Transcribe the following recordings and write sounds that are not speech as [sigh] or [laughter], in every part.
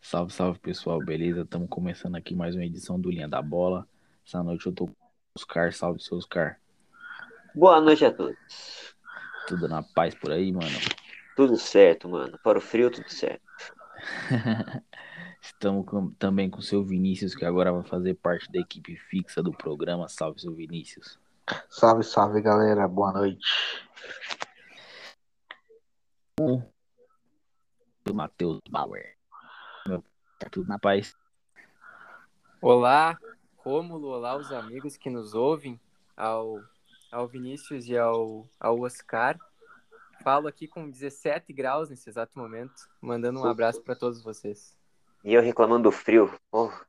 Salve, salve pessoal, beleza? Estamos começando aqui mais uma edição do Linha da Bola. Essa noite eu tô com os Oscar, salve seus Oscar. Boa noite a todos. Tudo na paz por aí, mano? Tudo certo, mano. Para o frio, tudo certo. [laughs] Estamos com, também com o seu Vinícius, que agora vai fazer parte da equipe fixa do programa. Salve, seu Vinícius. Salve, salve, galera. Boa noite. O Matheus Bauer. Tá tudo na paz. Olá, Rômulo, olá os amigos que nos ouvem, ao, ao Vinícius e ao, ao Oscar. Falo aqui com 17 graus nesse exato momento, mandando um abraço para todos vocês. E eu reclamando do frio. Porra.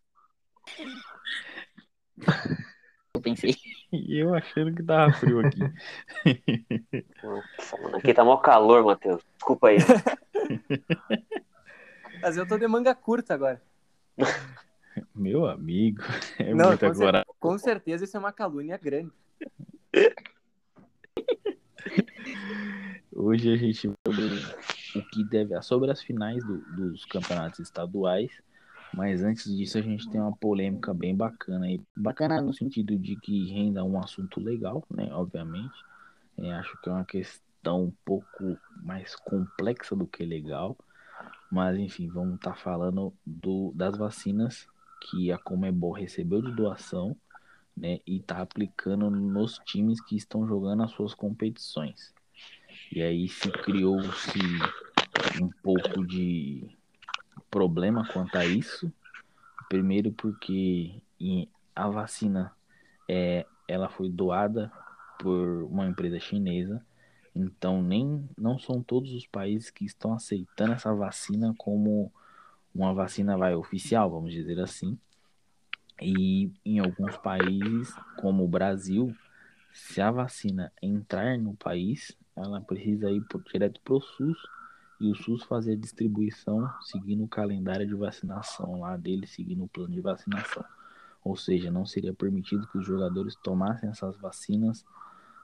Eu pensei. [laughs] E eu achando que tava frio aqui. [laughs] Nossa, mano, aqui tá mó calor, Matheus. Desculpa aí. [laughs] Mas eu tô de manga curta agora. Meu amigo, é Não, muito com, agora. com certeza isso é uma calúnia grande. Hoje a gente vai sobre o que deve sobre as finais do- dos campeonatos estaduais. Mas antes disso a gente tem uma polêmica bem bacana aí. Bacana no sentido de que renda um assunto legal, né? Obviamente. É, acho que é uma questão um pouco mais complexa do que legal. Mas enfim, vamos estar falando do, das vacinas que a Comebol recebeu de doação, né? E está aplicando nos times que estão jogando as suas competições. E aí se criou-se um pouco de problema quanto a isso. Primeiro porque a vacina é, ela foi doada por uma empresa chinesa. Então nem não são todos os países que estão aceitando essa vacina como uma vacina vai oficial, vamos dizer assim. E em alguns países, como o Brasil, se a vacina entrar no país, ela precisa ir pro- direto para o SUS e o SUS fazer a distribuição seguindo o calendário de vacinação lá dele, seguindo o plano de vacinação. Ou seja, não seria permitido que os jogadores tomassem essas vacinas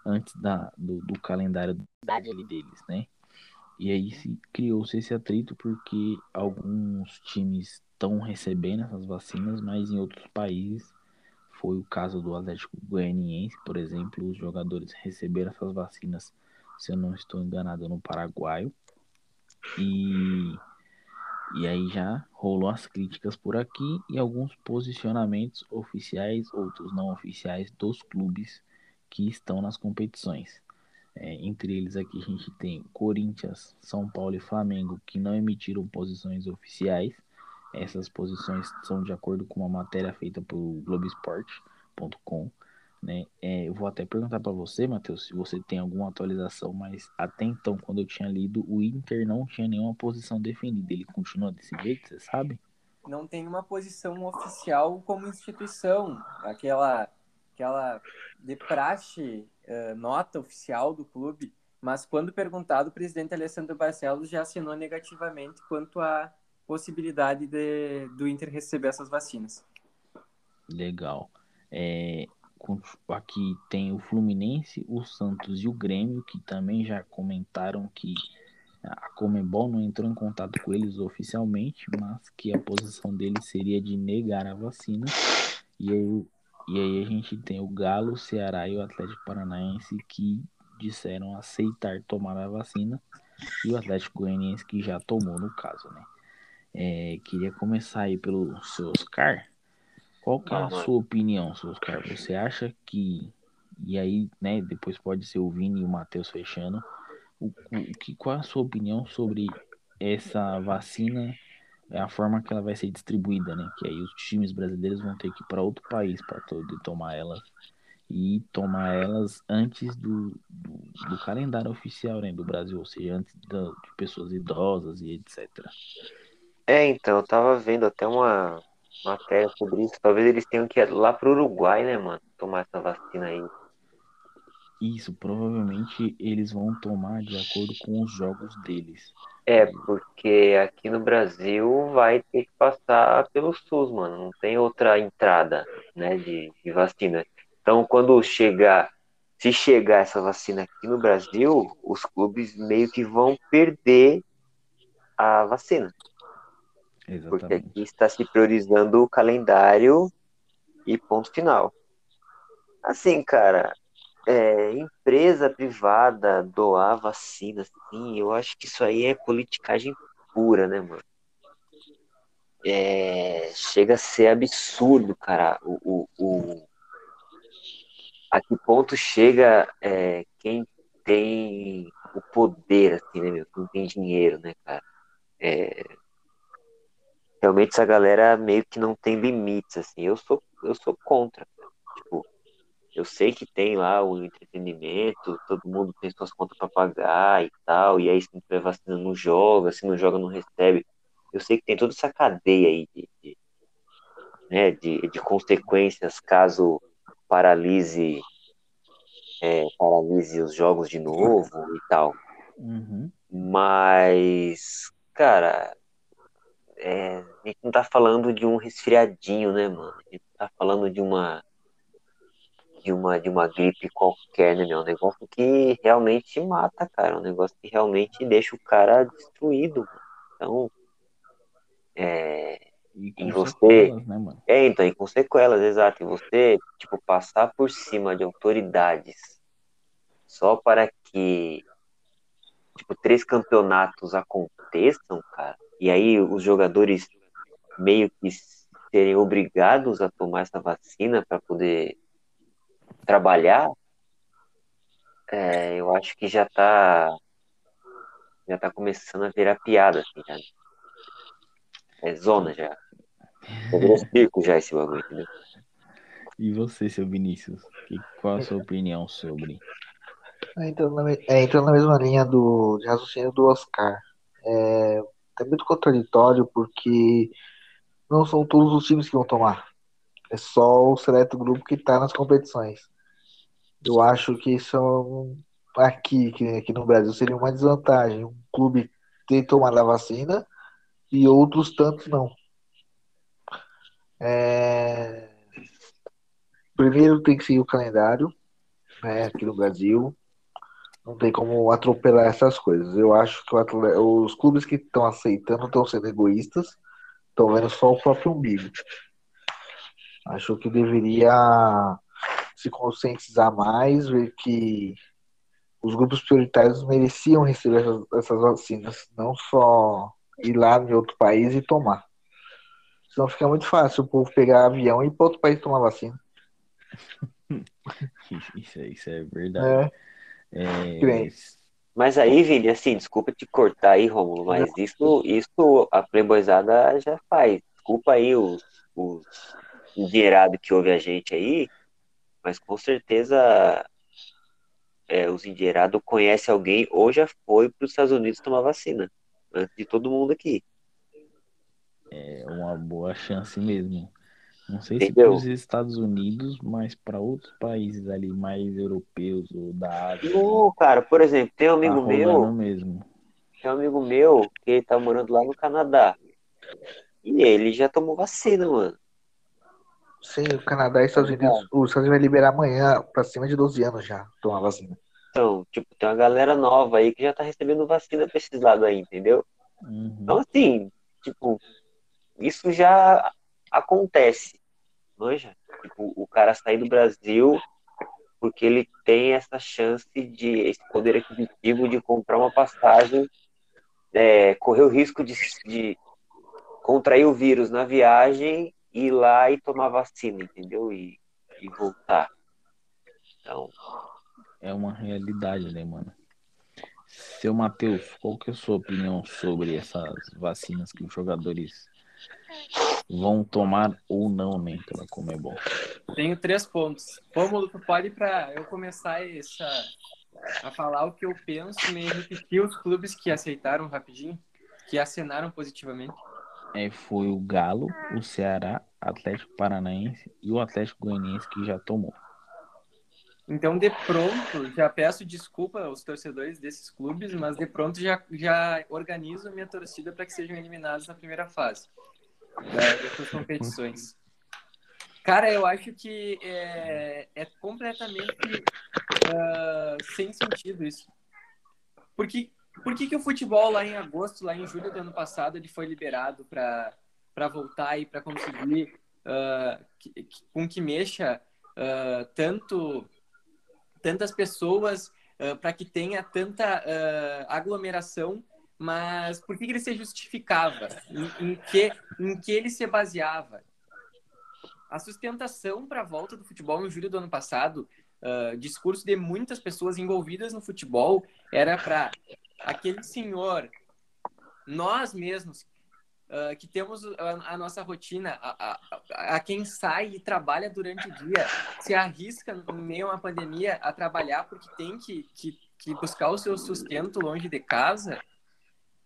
antes da, do, do calendário deles, né? E aí se criou-se esse atrito porque alguns times estão recebendo essas vacinas, mas em outros países foi o caso do Atlético Goianiense, por exemplo, os jogadores receberam essas vacinas, se eu não estou enganado, no Paraguai. E, e aí já rolou as críticas por aqui e alguns posicionamentos oficiais, outros não oficiais, dos clubes que estão nas competições. É, entre eles aqui a gente tem Corinthians, São Paulo e Flamengo que não emitiram posições oficiais. Essas posições são de acordo com uma matéria feita por Globoesporte.com. Né? É, eu vou até perguntar para você, Matheus, se você tem alguma atualização, mas até então, quando eu tinha lido, o Inter não tinha nenhuma posição definida. Ele continua desse jeito, você sabe? Não tem uma posição oficial como instituição. Aquela, aquela de praxe, eh, nota oficial do clube. Mas quando perguntado, o presidente Alessandro Barcelos já assinou negativamente quanto à possibilidade de, do Inter receber essas vacinas. Legal. É, aqui tem o Fluminense, o Santos e o Grêmio, que também já comentaram que a Comebol não entrou em contato com eles oficialmente, mas que a posição deles seria de negar a vacina. E aí, e aí a gente tem o Galo, o Ceará e o Atlético Paranaense que disseram aceitar tomar a vacina, e o Atlético Goianiense que já tomou no caso, né? É, queria começar aí pelo seu Oscar. Qual que é a sua opinião, seu Oscar? Você acha que. E aí, né, depois pode ser o Vini e o Matheus fechando. O, o, que, qual é a sua opinião sobre essa vacina, é a forma que ela vai ser distribuída, né? Que aí os times brasileiros vão ter que ir para outro país para tomar elas. E tomar elas antes do, do, do calendário oficial né, do Brasil, ou seja, antes da- de pessoas idosas e etc. É, então, eu tava vendo até uma matéria sobre isso. Talvez eles tenham que ir lá pro Uruguai, né, mano? Tomar essa vacina aí. Isso, provavelmente eles vão tomar de acordo com os jogos deles. É, porque aqui no Brasil vai ter que passar pelo SUS, mano. Não tem outra entrada, né, de, de vacina. Então, quando chegar se chegar essa vacina aqui no Brasil, os clubes meio que vão perder a vacina. Porque Exatamente. aqui está se priorizando o calendário e ponto final. Assim, cara, é, empresa privada doar vacina, assim, eu acho que isso aí é politicagem pura, né, mano? É, chega a ser absurdo, cara, o, o, o- a que ponto chega é, quem tem o poder, assim, né, meu? Quem tem dinheiro, né, cara? É, realmente essa galera meio que não tem limites, assim. Eu sou, eu sou contra. Tipo, eu sei que tem lá o entretenimento, todo mundo tem suas contas para pagar e tal, e aí se não tiver vacina não joga, se não joga não recebe. Eu sei que tem toda essa cadeia aí de, de, né, de, de consequências caso paralise é, paralise os jogos de novo e tal. Uhum. Mas, cara, é, a gente não tá falando de um resfriadinho, né, mano? A gente tá falando de uma de uma de uma gripe qualquer, né, meu? É um negócio que realmente mata, cara. É um negócio que realmente deixa o cara destruído. Mano. Então, é, E E você- né, é, então, e com sequelas, exato. E você, tipo, passar por cima de autoridades só para que, tipo, três campeonatos aconteçam, cara, e aí os jogadores meio que serem obrigados a tomar essa vacina para poder trabalhar, é, eu acho que já tá já tá começando a virar piada, assim, já. É zona já. É virou [laughs] circo já esse bagulho, entendeu? E você, seu Vinícius? Que, qual a sua opinião sobre? É, Entrando na, é, entrando na mesma linha do, de raciocínio do Oscar. É, é muito contraditório porque não são todos os times que vão tomar. É só o seleto grupo que está nas competições. Eu acho que isso é aqui, aqui no Brasil seria uma desvantagem. Um clube ter tomado a vacina e outros tantos não. É, Primeiro tem que seguir o calendário, né, aqui no Brasil. Não tem como atropelar essas coisas. Eu acho que o atle- os clubes que estão aceitando estão sendo egoístas, estão vendo só o próprio umbigo. Acho que deveria se conscientizar mais, ver que os grupos prioritários mereciam receber essas, essas vacinas, não só ir lá em outro país e tomar. Senão fica muito fácil o povo pegar avião e ir para outro país tomar vacina. [laughs] Isso, é- isso é verdade. É, É, Mas aí, Vini, assim, desculpa te cortar aí, Rômulo, mas isso, isso a Playboyzada já faz. Desculpa aí os, os endinheirados que ouve a gente aí, mas com certeza é, os endinheirados conhecem alguém ou já foi para os Estados Unidos tomar vacina, antes de todo mundo aqui. é uma boa chance mesmo. Não sei Entendeu? se para os Estados Unidos, mas para outros países ali mais europeus ou da Ásia. Não, cara, por exemplo, tem um tá amigo meu, rolando mesmo. tem um amigo meu que ele tá morando lá no Canadá. E ele já tomou vacina, mano. Sim, o Canadá e Estados Unidos. Os Estados Unidos vai liberar amanhã para cima de 12 anos já tomar vacina. Então, tipo, tem uma galera nova aí que já tá recebendo vacina pra esses lados aí, entendeu? Uhum. Então, assim, tipo, isso já acontece, manja? Tipo, o cara sair do Brasil porque ele tem essa chance de, esse poder aquisitivo de comprar uma passagem, é, correr o risco de, de contrair o vírus na viagem, ir lá e tomar vacina, entendeu? E, e voltar. Então, É uma realidade, né, mano? Seu Matheus, qual que é a sua opinião sobre essas vacinas que os jogadores vão tomar ou não, né, pela Comebol? Tenho três pontos. Rômulo, tu pode para eu começar essa, a falar o que eu penso, me repetir os clubes que aceitaram rapidinho, que acenaram positivamente. É, foi o Galo, o Ceará, Atlético Paranaense e o Atlético Goianiense que já tomou. Então, de pronto, já peço desculpa aos torcedores desses clubes, mas de pronto já, já organizo a minha torcida para que sejam eliminados na primeira fase da- dessas competições. Cara, eu acho que é, é completamente uh, sem sentido isso. Porque por que, que o futebol lá em agosto, lá em julho do ano passado, ele foi liberado para voltar e para conseguir uh, que, que, com que mexa uh, tanto tantas pessoas para que tenha tanta aglomeração, mas por que, ele se justificava? Em, em, que, em que ele se baseava? A sustentação para a volta do futebol em julho do ano passado, discurso de muitas pessoas envolvidas no futebol, era para aquele senhor, nós mesmos, uh, que temos a, a nossa rotina, a, a, a, quem sai e trabalha durante o dia, se arrisca no meio a uma pandemia a trabalhar porque tem que, que, que buscar o seu sustento longe de casa,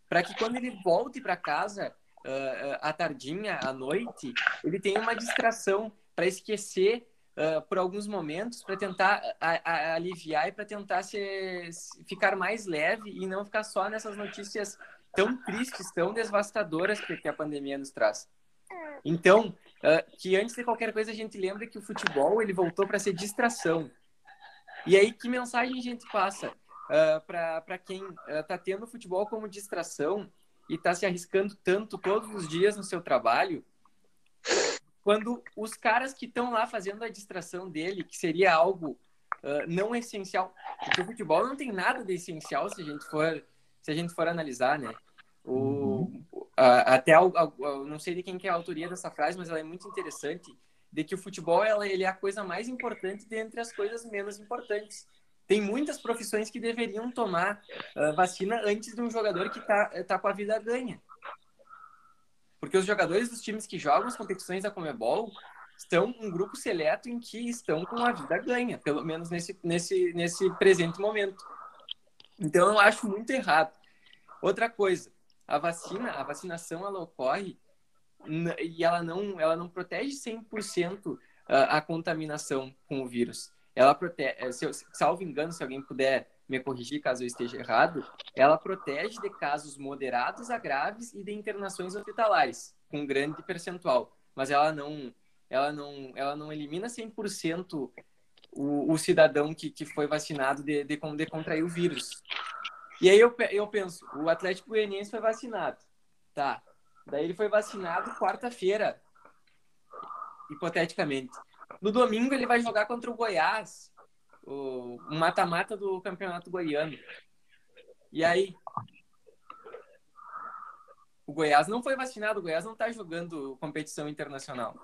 para que quando ele volte para casa uh, à tardinha, à noite, ele tenha uma distração para esquecer uh, por alguns momentos para tentar a, a, aliviar e para tentar se, se, ficar mais leve e não ficar só nessas notícias tão tristes, tão devastadoras que, que a pandemia nos traz. Então, uh, que antes de qualquer coisa a gente lembra que o futebol ele voltou para ser distração. E aí, que mensagem a gente passa uh, para quem está uh, tendo o futebol como distração e está se arriscando tanto todos os dias no seu trabalho, quando os caras que estão lá fazendo a distração dele, que seria algo uh, não essencial, porque o futebol não tem nada de essencial se a gente for se a gente for analisar, né? O, uhum. até a, a, não sei de quem que é a autoria dessa frase, mas ela é muito interessante de que o futebol ela, ele é a coisa mais importante dentre as coisas menos importantes. Tem muitas profissões que deveriam tomar uh, vacina antes de um jogador que está tá com a vida ganha. Porque os jogadores dos times que jogam as competições da Comebol estão um grupo seleto em que estão com a vida ganha, pelo menos nesse, nesse, nesse presente momento. Então eu acho muito errado. Outra coisa, a vacina, a vacinação ela ocorre e ela não, ela não protege 100% a contaminação com o vírus. Ela protege, se eu, salvo engano, se alguém puder me corrigir caso eu esteja errado, ela protege de casos moderados a graves e de internações hospitalares, com grande percentual. Mas ela não, ela não, ela não elimina 100% o, o cidadão que, que foi vacinado de, de, de contrair o vírus. E aí eu, eu penso, o Atlético Goianiense foi vacinado. Tá. Daí ele foi vacinado quarta-feira, hipoteticamente. No domingo ele vai jogar contra o Goiás, o mata-mata do campeonato goiano. E aí? O Goiás não foi vacinado, o Goiás não está jogando competição internacional.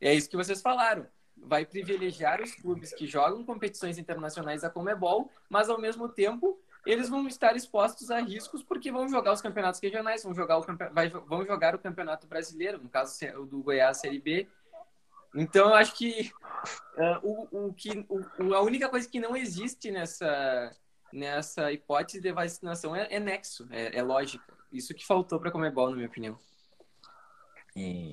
É isso que vocês falaram. Vai privilegiar os clubes que jogam competições internacionais da Comebol, mas ao mesmo tempo eles vão estar expostos a riscos porque vão jogar os campeonatos regionais, vão jogar o, vai, vão jogar o campeonato brasileiro, no caso do Goiás Série B, então, eu acho que, uh, o, o que o, a única coisa que não existe nessa, nessa hipótese de vacinação é, é nexo, é, é, lógica. Isso que faltou para Comebol, na minha opinião. É...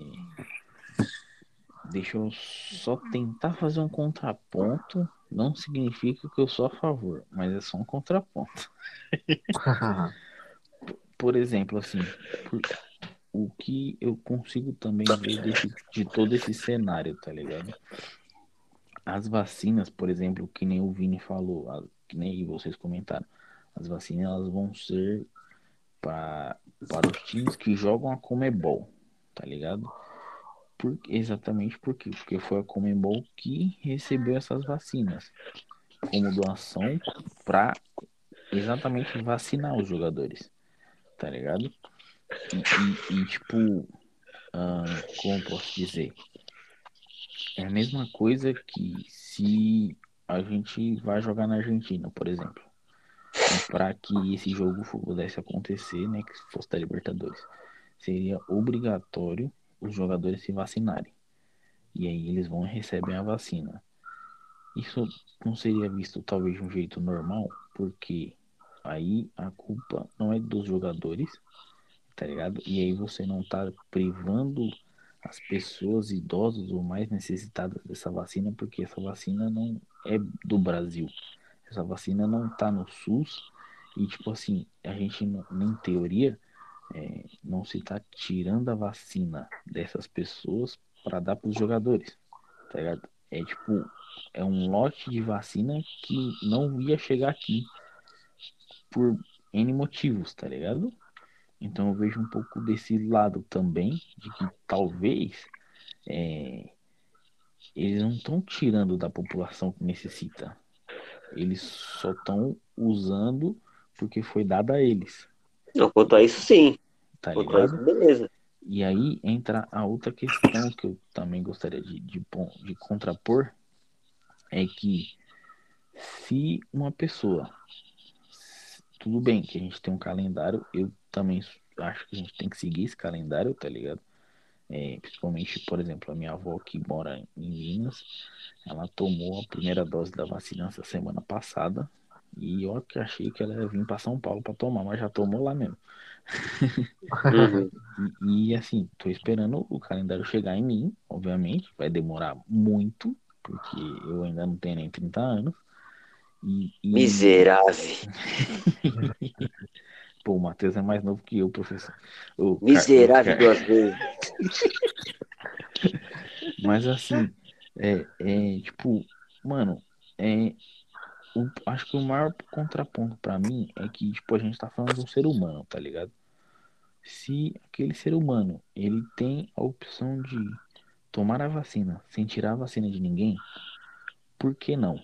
Deixa eu só tentar fazer um contraponto. Não significa que eu sou a favor, mas é só um contraponto. [laughs] por exemplo, assim, por, o que eu consigo também ver desse, de todo esse cenário, tá ligado? As vacinas, por exemplo, que nem o Vini falou, que nem vocês comentaram, as vacinas elas vão ser para, para os times que jogam a Comebol, tá ligado? Por, exatamente por quê? Porque foi a Comebol que recebeu essas vacinas como doação para exatamente vacinar os jogadores, tá ligado? E, e, e tipo, uh, como posso dizer? É a mesma coisa que se a gente vai jogar na Argentina, por exemplo. Para que esse jogo pudesse acontecer, né, que fosse da Libertadores, seria obrigatório os jogadores se vacinarem. E aí eles vão e recebem a vacina. Isso não seria visto talvez de um jeito normal, porque aí a culpa não é dos jogadores, tá ligado? E aí você não tá privando as pessoas idosas ou mais necessitadas dessa vacina, porque essa vacina não é do Brasil. Essa vacina não tá no SUS e, tipo assim, a gente, em teoria, é, não se tá tirando a vacina dessas pessoas para dar para os jogadores, tá ligado? é tipo, é um lote de vacina que não ia chegar aqui por N motivos, tá ligado? Então eu vejo um pouco desse lado também, de que talvez é, eles não estão tirando da população que necessita. Eles só estão usando porque foi dado a eles. Não, quanto a isso, sim. Tá quanto a ligado? isso, beleza. E aí entra a outra questão que eu também gostaria de, de, de contrapor, é que se uma pessoa, tudo bem que a gente tem um calendário, eu também acho que a gente tem que seguir esse calendário, tá ligado? É, principalmente, por exemplo, a minha avó que mora em Minas, ela tomou a primeira dose da vacina essa semana passada, e eu que achei que ela ia vir para São Paulo para tomar, mas já tomou lá mesmo. Uhum. [laughs] E, e, assim, tô esperando o calendário chegar em mim, obviamente, vai demorar muito, porque eu ainda não tenho nem 30 anos. E- Miserável. [laughs] Pô, o Matheus é mais novo que eu, professor. O Miserável Car- duas vezes. Mas assim, é, é tipo, mano, é, o- acho que o maior contraponto pra mim é que, tipo, a gente tá falando de um ser humano, tá ligado? Se aquele ser humano, ele tem a opção de tomar a vacina sem tirar a vacina de ninguém, por que não?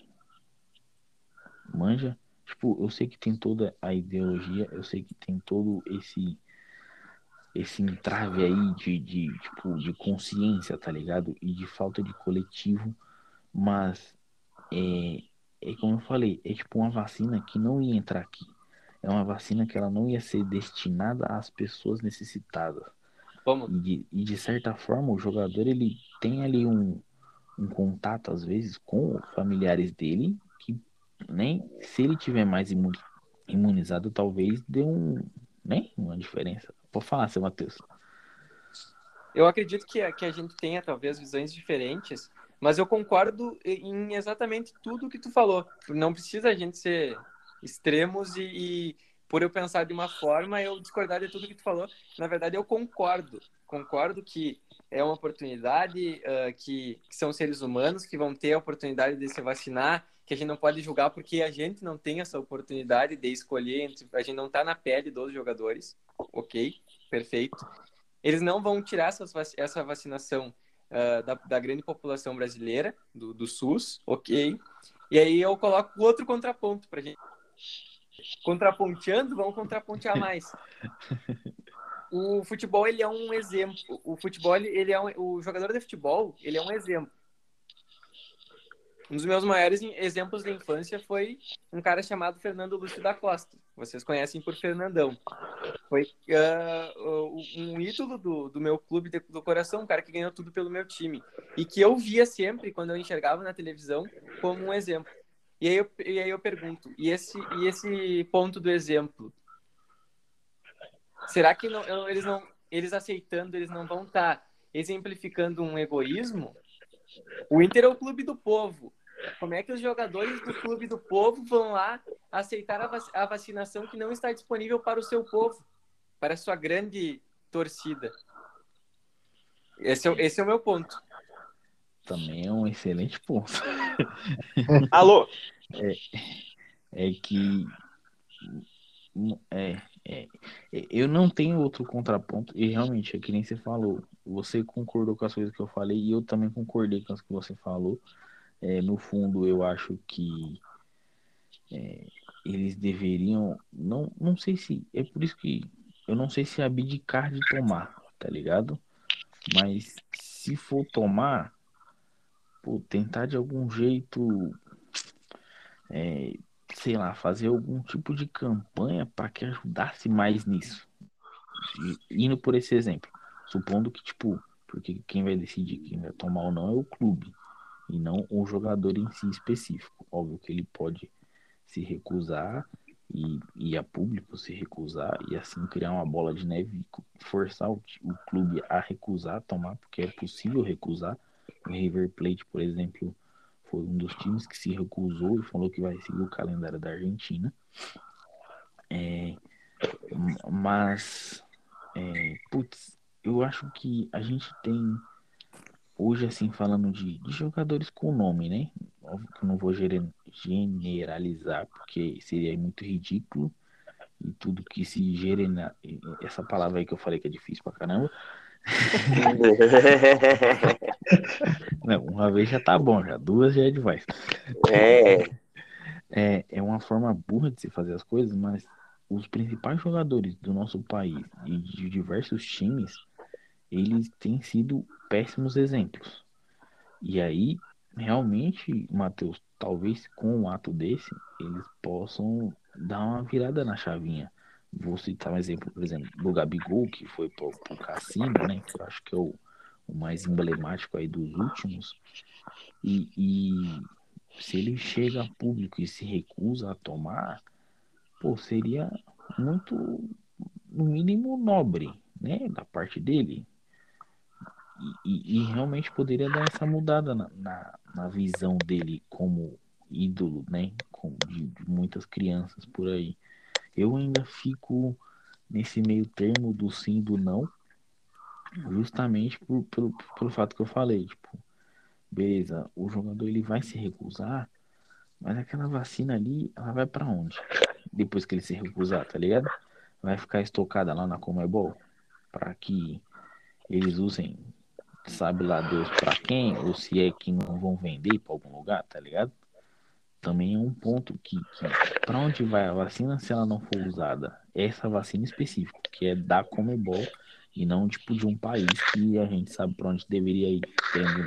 Manja? Tipo, eu sei que tem toda a ideologia, eu sei que tem todo esse esse entrave aí de, de, tipo, de consciência, tá ligado? E de falta de coletivo, mas é, é como eu falei, é tipo uma vacina que não ia entrar aqui. É uma vacina que ela não ia ser destinada às pessoas necessitadas. Como? E de, e de certa forma, o jogador ele tem ali um, um contato, às vezes, com familiares dele, nem se ele tiver mais imu- imunizado, talvez dê um, né, uma diferença. Pode falar, seu Matheus. Eu acredito que a, que a gente tenha talvez visões diferentes, mas eu concordo em exatamente tudo que tu falou. Não precisa a gente ser extremos e, e por eu pensar de uma forma, eu discordar de tudo que tu falou. Na verdade, eu concordo. Concordo que é uma oportunidade, ah, que, que são seres humanos que vão ter a oportunidade de se vacinar, que a gente não pode julgar porque a gente não tem essa oportunidade de escolher, entre, a gente não está na pele dos jogadores, ok, perfeito. Eles não vão tirar essas, essa vacinação ah, da, da grande população brasileira, do, do SUS, ok. E aí eu coloco outro contraponto para gente. Contraponteando, vamos contrapontear [laughs] mais. O futebol ele é um exemplo. O futebol ele é um, o jogador de futebol ele é um exemplo. Um dos meus maiores exemplos da infância foi um cara chamado Fernando Lúcio da Costa. Vocês conhecem por Fernandão. Foi ah, um ídolo do, do meu clube de- do coração, um cara que ganhou tudo pelo meu time. E que eu via sempre, quando eu enxergava na televisão, como um exemplo. E aí eu, e aí eu pergunto, e esse, e esse ponto do exemplo? Será que não- eles não, eles aceitando, eles não vão estar exemplificando um egoísmo? O Inter é o clube do povo. Como é que os jogadores do clube do povo vão lá aceitar a, vac- a vacinação que não está disponível para o seu povo, para a sua grande torcida? Esse é, o- esse é o meu ponto. Também é um excelente ponto. Alô? É que. É, é, é, eu não tenho outro contraponto, e realmente, é que nem você falou. Você concordou com as coisas que eu falei, e eu também concordei com as que você falou. É, no fundo, eu acho que é, eles deveriam. Não, não sei se. É por isso que eu não sei se abdicar de tomar, tá ligado? Mas se for tomar, pô, tentar de algum jeito. é, sei lá, fazer algum tipo de campanha para que ajudasse mais nisso. E- Indo por esse exemplo, supondo que, tipo, porque quem vai decidir quem vai tomar ou não é o clube, e não o jogador em si específico. Óbvio que ele pode se recusar e, e a público se recusar e assim criar uma bola de neve e forçar o, o clube a recusar tomar, porque é possível recusar. O River Plate, por exemplo, foi um dos times que se recusou e falou que vai seguir o calendário da Argentina. É, mas, é, putz, eu acho que a gente tem hoje, assim, falando de, de jogadores com nome, né? Óbvio que eu não vou generalizar, porque seria muito ridículo. E tudo que se gerena. Essa palavra aí que eu falei que é difícil pra caramba. [laughs] [laughs] Não, uma vez já tá bom, já duas já é demais. é, [laughs] É, é uma forma burra de se fazer as coisas, mas os principais jogadores do nosso país e de diversos times, eles têm sido péssimos exemplos. E aí, realmente, Matheus, talvez com um ato desse, eles possam dar uma virada na chavinha. Vou citar um exemplo, por exemplo, do Gabigol, que foi pro, pro Cassino, né? Que eu acho que é o, o mais emblemático aí dos últimos. E, e se ele chega a público e se recusa a tomar, pô, seria muito, no mínimo, nobre, né, da parte dele. E, e- e realmente poderia dar essa mudada na, na, na visão dele como ídolo, né, com, de, de muitas crianças por aí. Eu ainda fico nesse meio termo do sim e do não, justamente por, pelo, pelo fato que eu falei, tipo, beleza, o jogador ele vai se recusar, mas aquela vacina ali, ela vai pra onde? Depois que ele se recusar, tá ligado? Vai ficar estocada lá na Comebol para que eles usem, sabe lá Deus pra quem, ou se é que não vão vender pra algum lugar, tá ligado? Também é um ponto que, que para onde vai a vacina se ela não for usada? Essa vacina específica, que é da Comebol e não tipo de um país que a gente sabe pra onde deveria ir, tendo,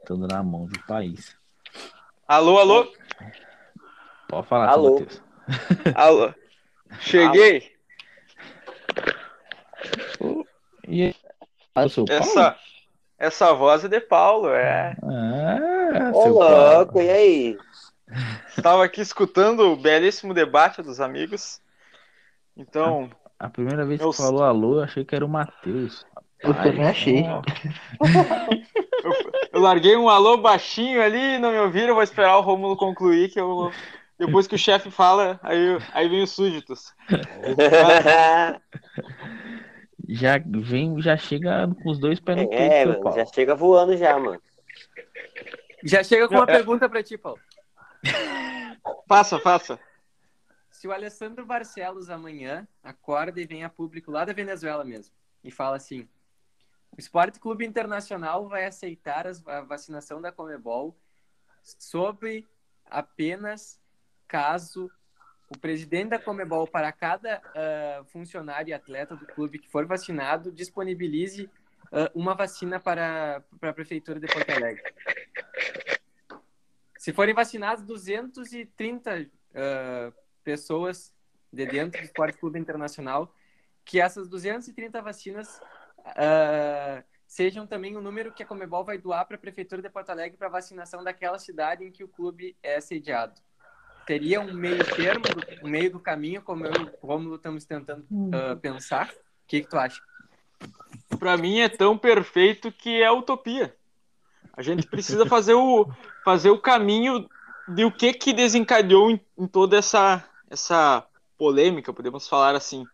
estando na mão do país. Alô, alô? Pode falar, Alô. Matheus. [laughs] Alô. Cheguei. E aí? O Paulo? Essa, essa voz é de Paulo, é. Ah, Ô, seu Paulo. louco, e aí? Estava aqui escutando o belíssimo debate dos amigos. Então, A primeira vez que Eu- falou alô, eu achei que era o Matheus. Eu também achei. ó, [laughs] eu larguei um alô baixinho ali, não me ouviram, eu vou esperar o Rômulo concluir, que eu. Depois que o chefe fala, aí, aí vem os súditos. [laughs] Já vem, já chega com os dois pés no peito, é, mano, Paulo. já chega voando já, mano. Já chega com uma É. pergunta pra ti, Paulo. Faça, faça. Se o Alessandro Barcelos amanhã acorda e vem a público lá da Venezuela mesmo e fala assim: o Esporte Clube Internacional vai aceitar a vacinação da Comebol sobre apenas caso o presidente da Comebol, para cada ah, funcionário e atleta do clube que for vacinado, disponibilize ah, uma vacina para, para a Prefeitura de Porto Alegre. Se forem vacinados 230 ah, pessoas de dentro do Esporte Clube Internacional, que essas 230 vacinas ah, sejam também o número que a Comebol vai doar para a Prefeitura de Porto Alegre para vacinação daquela cidade em que o clube é sediado. Teria um meio termo, um meio do caminho, como eu e o Rômulo estamos tentando ah, pensar? O que, que tu acha? Pra mim é tão perfeito que é utopia. A gente precisa fazer o, fazer o caminho de o que que desencadeou em, em toda essa, essa polêmica, podemos falar assim.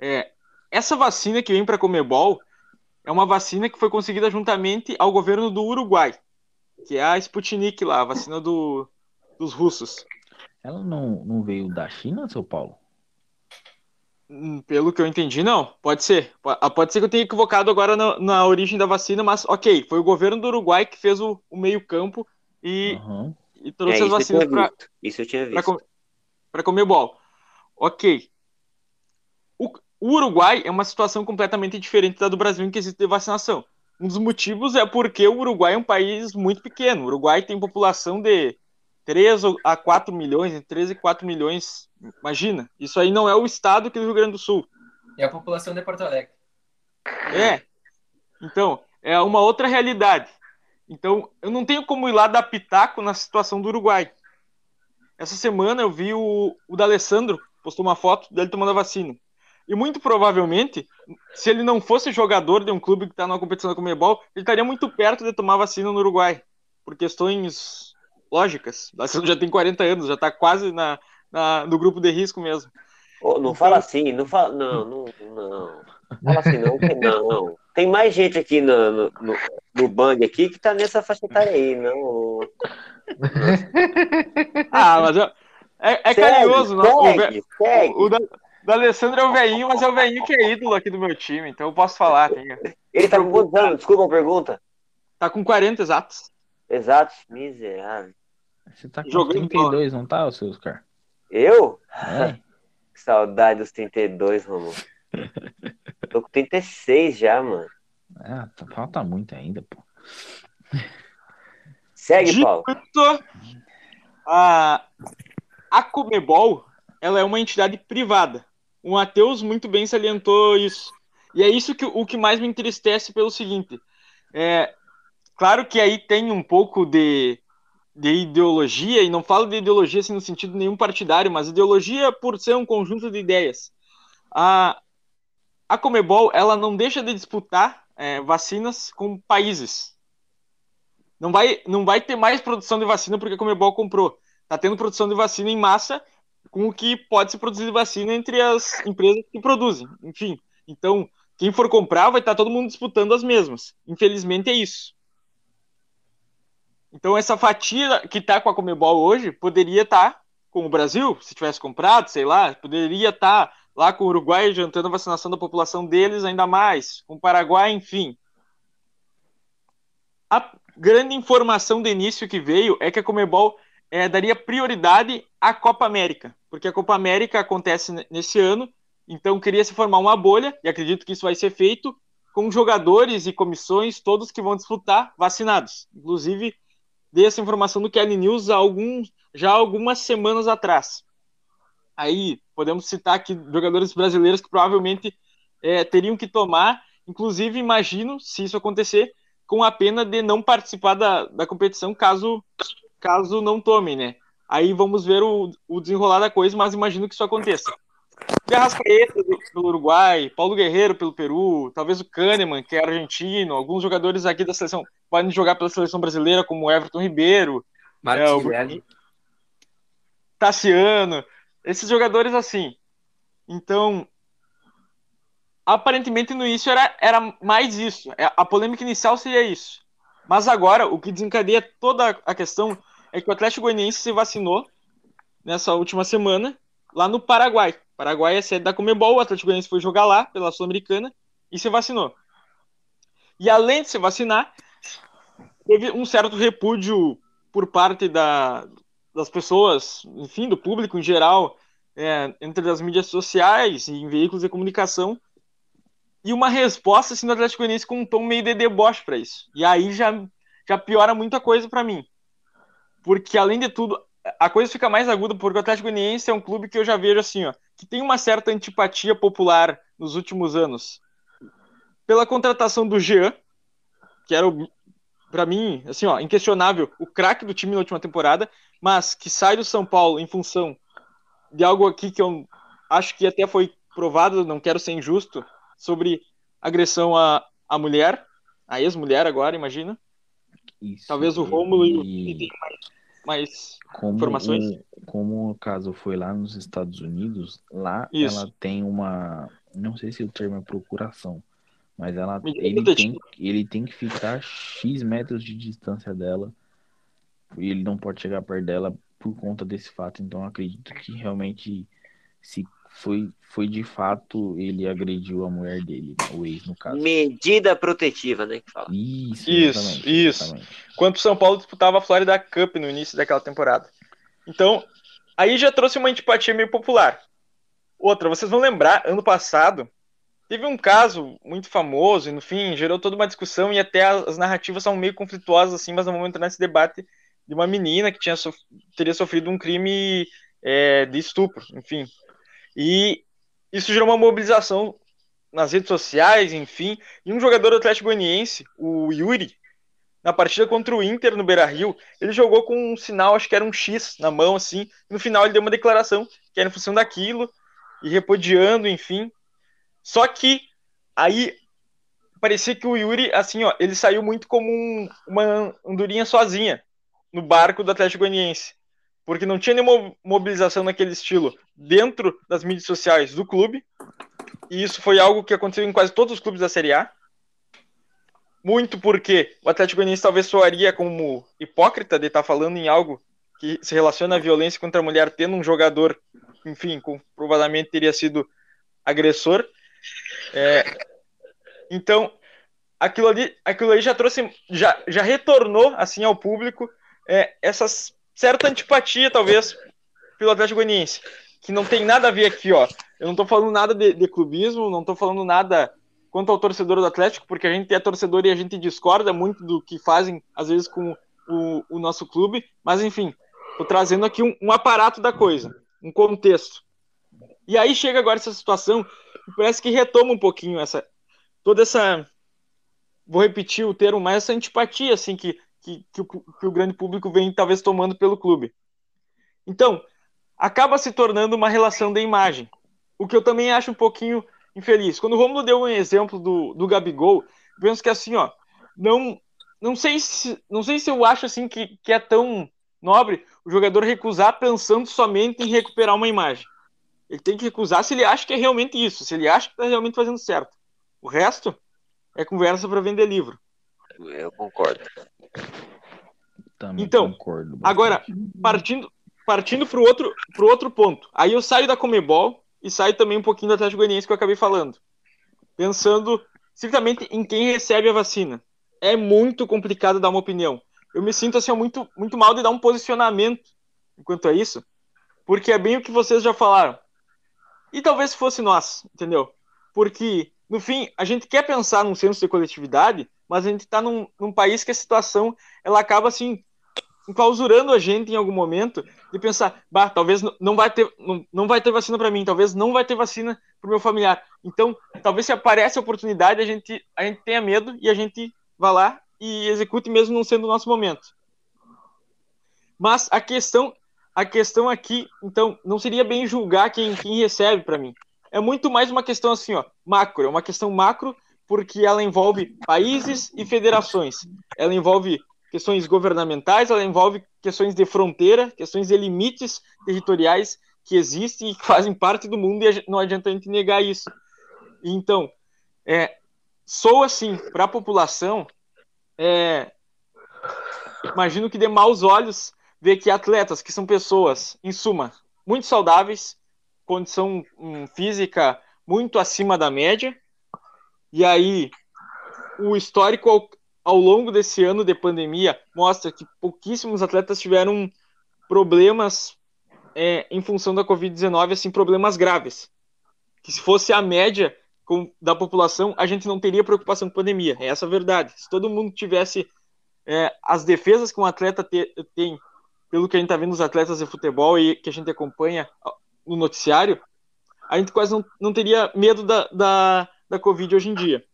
É, essa vacina que vem para Comebol é uma vacina que foi conseguida juntamente ao governo do Uruguai, que é a Sputnik lá, a vacina do, dos russos. Ela não, não veio da China, seu Paulo? Hum, Pelo que eu entendi, não. Pode ser. Ah, Pode ser que eu tenha equivocado agora na, na origem da vacina, mas ok, foi o governo do Uruguai que fez o, o meio-campo e, Aham. e É, trouxe as isso eu vacinas para. Isso eu tinha visto. Para Comebol. Ok. O, o Uruguai é uma situação completamente diferente da do Brasil em quesito de vacinação. Um dos motivos é porque o Uruguai é um país muito pequeno. O Uruguai tem população de 3 a 4 milhões, entre 3 e 4 milhões. Imagina, isso aí não é o estado aqui do Rio Grande do Sul. É a população de Porto Alegre. É. Então, é uma outra realidade. Então, eu não tenho como ir lá dar pitaco na situação do Uruguai. Essa semana eu vi o, o D'Alessandro postou uma foto dele tomando a vacina. E muito provavelmente, se ele não fosse jogador de um clube que está numa competição da Comebol, ele estaria muito perto de tomar vacina no Uruguai. Por questões lógicas. O D'Alessandro já tem 40 anos, já está quase na, na- no grupo de risco mesmo. Ô, não Então- fala assim, não fala. Não, não, não. Fala assim, não, que não. tem mais gente aqui no, no, no, no Bang aqui que tá nessa faixa etária aí, não. Ah, mas eu- é, é Segue, carinhoso, não? O, segue, ve- segue. o da, da Alessandro é o veinho, mas é o veinho que é ídolo aqui do meu time, então eu posso falar. Tem, Ele tá com quantos anos? Desculpa a pergunta. tá com 40 exatos. Exato, miserável. Você tá com Jogando 32, não tá, o seu Oscar? Eu? É. [laughs] Que saudade dos 32, Romulo. Tô com 36 já, mano. Ah, tá- falta muito ainda, pô. Segue, Dito Paulo. isso, a, a Comebol ela é uma entidade privada. O Matheus muito bem salientou isso. E é isso que o que mais me entristece pelo seguinte. É, claro que aí tem um pouco de, de ideologia, e não falo de ideologia assim, no sentido nenhum partidário, mas ideologia por ser um conjunto de ideias. A, a Comebol ela não deixa de disputar é, vacinas com países. Não vai, não vai ter mais produção de vacina porque a Comebol comprou. Tá tendo produção de vacina em massa com o que pode ser produzido vacina entre as empresas que produzem. Enfim, então, quem for comprar vai estar todo mundo disputando as mesmas. Infelizmente é isso. Então, essa fatia que tá com a Comebol hoje poderia estar com o Brasil, se tivesse comprado, sei lá, poderia estar lá com o Uruguai adiantando a vacinação da população deles ainda mais, com o Paraguai, enfim. A grande informação de início que veio é que a Comebol eh, daria prioridade à Copa América, porque a Copa América acontece nesse ano, então queria se formar uma bolha, e acredito que isso vai ser feito com jogadores e comissões, todos que vão disputar vacinados. Inclusive, dei essa informação do Kelly News há alguns, já algumas semanas atrás. Aí, podemos citar aqui jogadores brasileiros que provavelmente eh, teriam que tomar, inclusive, imagino, se isso acontecer, com a pena de não participar da, da competição caso, caso não tomem, né? Aí vamos ver o, o desenrolar da coisa, mas imagino que isso aconteça. De Arrascaeta do- pelo Uruguai, Paulo Guerreiro pelo Peru, talvez o Kahneman, que é argentino, alguns jogadores aqui da seleção podem jogar pela seleção brasileira, como o Everton Ribeiro, É, o- Martinelli. Tassiano, esses jogadores assim. Então, aparentemente no início era, era mais isso. É, A polêmica inicial seria isso. Mas agora, o que desencadeia toda a questão é que o Atlético Goianiense se vacinou nessa última semana lá no Paraguai. Paraguai é sede da Comebol, o Atlético Goianiense foi jogar lá pela Sul-Americana e se vacinou. E além de se vacinar, teve um certo repúdio por parte da, das pessoas, enfim, do público em geral, é, entre as mídias sociais e em veículos de comunicação, e uma resposta assim, do Atlético Goianiense com um tom meio de deboche para isso. E aí já, já piora muita coisa para mim. Porque, além de tudo, a coisa fica mais aguda porque o Atlético Goianiense é um clube que eu já vejo assim, ó, que tem uma certa antipatia popular nos últimos anos. Pela contratação do Jean, que era para mim, assim, ó, inquestionável, o craque do time na última temporada, mas que sai do São Paulo em função de algo aqui que eu acho que até foi provado, não quero ser injusto, sobre agressão à, à mulher, a ex-mulher agora, imagina. Isso. Talvez o Rômulo e o mais, mais como informações? o- como o caso foi lá nos Estados Unidos, lá Isso. ela tem uma. Não sei se o termo é procuração, mas ela, ele, tem, ele tem que ficar X metros de distância dela. E ele não pode chegar perto dela por conta desse fato. Então acredito que realmente se foi, foi de fato ele agrediu a mulher dele, né, o ex no caso. Medida protetiva, né? Que fala. Isso, Isso, exatamente, isso. exatamente. quanto o São Paulo disputava a Florida Cup no início daquela temporada. Então, aí já trouxe uma antipatia meio popular. Outra, vocês vão lembrar, ano passado, teve um caso muito famoso, e no fim gerou toda uma discussão, e até as narrativas são meio conflituosas, assim, mas não vamos entrar nesse debate de uma menina que tinha sof- teria sofrido um crime é, de estupro, enfim. E isso gerou uma mobilização nas redes sociais, enfim, e um jogador do Atlético Goianiense, o Yuri, na partida contra o Inter no Beira-Rio, ele jogou com um sinal, acho que era um X na mão, assim, no final ele deu uma declaração que era em função daquilo, e repudiando, enfim. Só que aí parecia que o Yuri, assim, ó, ele saiu muito como um- uma andorinha sozinha no barco do Atlético Goianiense, porque não tinha nenhuma mobilização naquele estilo dentro das mídias sociais do clube, e isso foi algo que aconteceu em quase todos os clubes da Série A. muito porque o Atlético Goianiense talvez soaria como hipócrita de estar falando em algo que se relaciona à violência contra a mulher, tendo um jogador, enfim, com, provavelmente teria sido agressor. É, então, aquilo ali, aquilo ali já trouxe, já, já retornou assim ao público é, essa certa antipatia, talvez, pelo Atlético Goianiense, que não tem nada a ver aqui, ó. Eu não estou falando nada de, de clubismo, não estou falando nada quanto ao torcedor do Atlético, porque a gente é torcedor e a gente discorda muito do que fazem, às vezes, com o, o nosso clube, mas enfim, estou trazendo aqui um, um, aparato da coisa, um contexto. E aí chega agora essa situação, parece que retoma um pouquinho essa, toda essa, vou repetir o termo, mas essa antipatia, assim, que, que, que, o, que o grande público vem talvez tomando pelo clube. Então, acaba se tornando uma relação de imagem, o que eu também acho um pouquinho infeliz. Quando o Romulo deu um exemplo do, do Gabigol, penso que assim, ó, não, não sei se não sei se eu acho assim que, que é tão nobre o jogador recusar pensando somente em recuperar uma imagem. Ele tem que recusar se ele acha que é realmente isso, se ele acha que está realmente fazendo certo. O resto é conversa para vender livro. Eu concordo. Também então, concordo agora partindo partindo para o outro pro outro ponto. Aí eu saio da Comebol e sai também um pouquinho do Atlético Goianiense que eu acabei falando. Pensando estritamente em quem recebe a vacina. É muito complicado dar uma opinião. Eu me sinto assim muito, muito mal de dar um posicionamento enquanto a isso, porque é bem o que vocês já falaram. E talvez fosse nós, entendeu? Porque, no fim, a gente quer pensar num senso de coletividade, mas a gente está num, num país que a situação ela acaba assim enclausurando a gente em algum momento de pensar, bah, talvez não vai ter, não, não vai ter vacina para mim, talvez não vai ter vacina para o meu familiar. Então, talvez se aparece a oportunidade, a gente, a gente tenha medo e a gente vá lá e execute mesmo não sendo o nosso momento. Mas a questão, a questão aqui, então, não seria bem julgar quem, quem recebe para mim. É muito mais uma questão assim, ó, macro, é uma questão macro porque ela envolve países e federações. Ela envolve questões governamentais, ela envolve questões de fronteira, questões de limites territoriais que existem e que fazem parte do mundo e não adianta a gente negar isso. Então, é, sou assim, para a população, é, imagino que dê maus olhos ver que atletas, que são pessoas, em suma, muito saudáveis, condição um, física muito acima da média, e aí o histórico ao longo desse ano de pandemia mostra que pouquíssimos atletas tiveram problemas é, em função da Covid-19, assim, problemas graves. Que se fosse a média com, da população, a gente não teria preocupação com pandemia. É essa a verdade. Se todo mundo tivesse é, as defesas que um atleta te, tem, pelo que a gente está vendo nos atletas de futebol e que a gente acompanha no noticiário, a gente quase não, não teria medo da, da, da Covid hoje em dia.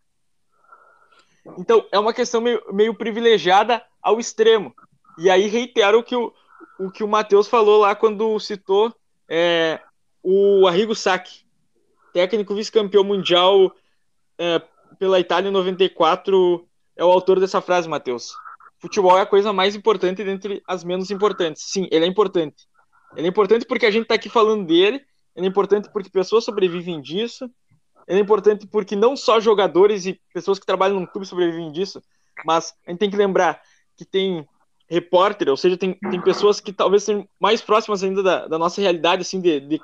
Então, é uma questão meio, meio privilegiada ao extremo. E aí reitero o que o, o, que o Matheus falou lá quando citou é, o Arrigo Sacchi, técnico vice-campeão mundial é, pela Itália em 94, é o autor dessa frase, Matheus. Futebol é a coisa mais importante dentre as menos importantes. Sim, ele é importante. Ele é importante porque a gente está aqui falando dele, ele é importante porque pessoas sobrevivem disso, é importante porque não só jogadores e pessoas que trabalham no clube sobrevivem disso, mas a gente tem que lembrar que tem repórter, ou seja, tem, tem pessoas que talvez sejam mais próximas ainda da, da nossa realidade, assim, de, de